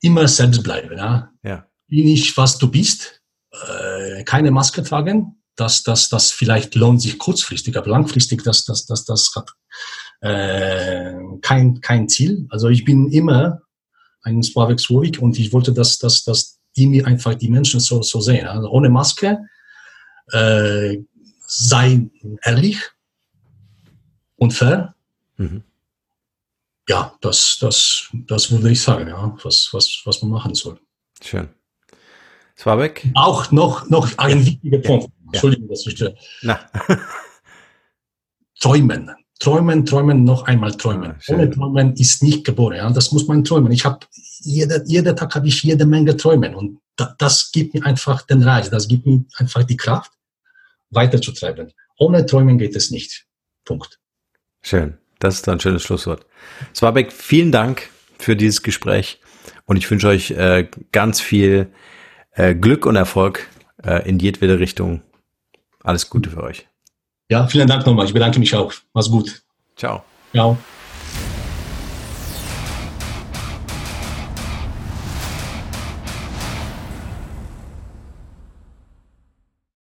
immer selbst bleiben. Ja? Ja. Bin ich, was du bist, äh, keine Maske tragen, das, das, das vielleicht lohnt sich kurzfristig, aber langfristig, das, das, das, das hat äh, kein, kein Ziel. Also ich bin immer ein Slavik Słowik und ich wollte, dass, dass, dass die mir einfach die Menschen so, so sehen. Also ohne Maske, äh, sei ehrlich und fair. Mhm. Ja, das, das, das würde ich sagen, ja, was, was, was man machen soll. Schön. Swabek? Auch noch, noch ein wichtiger Punkt. Entschuldigung, dass ich störe. Na. Träumen. Träumen, träumen, noch einmal träumen. Ah, Ohne Träumen ist nicht geboren. Ja? Das muss man träumen. Ich habe jeder, jeder Tag habe ich jede Menge Träumen und da, das gibt mir einfach den Reiz, das gibt mir einfach die Kraft, weiterzutreiben. Ohne Träumen geht es nicht. Punkt. Schön. Das ist ein schönes Schlusswort. Swabek, vielen Dank für dieses Gespräch und ich wünsche euch äh, ganz viel äh, Glück und Erfolg äh, in jedwede Richtung. Alles Gute für euch. Ja, vielen Dank nochmal. Ich bedanke mich auch. Mach's gut. Ciao. Ciao.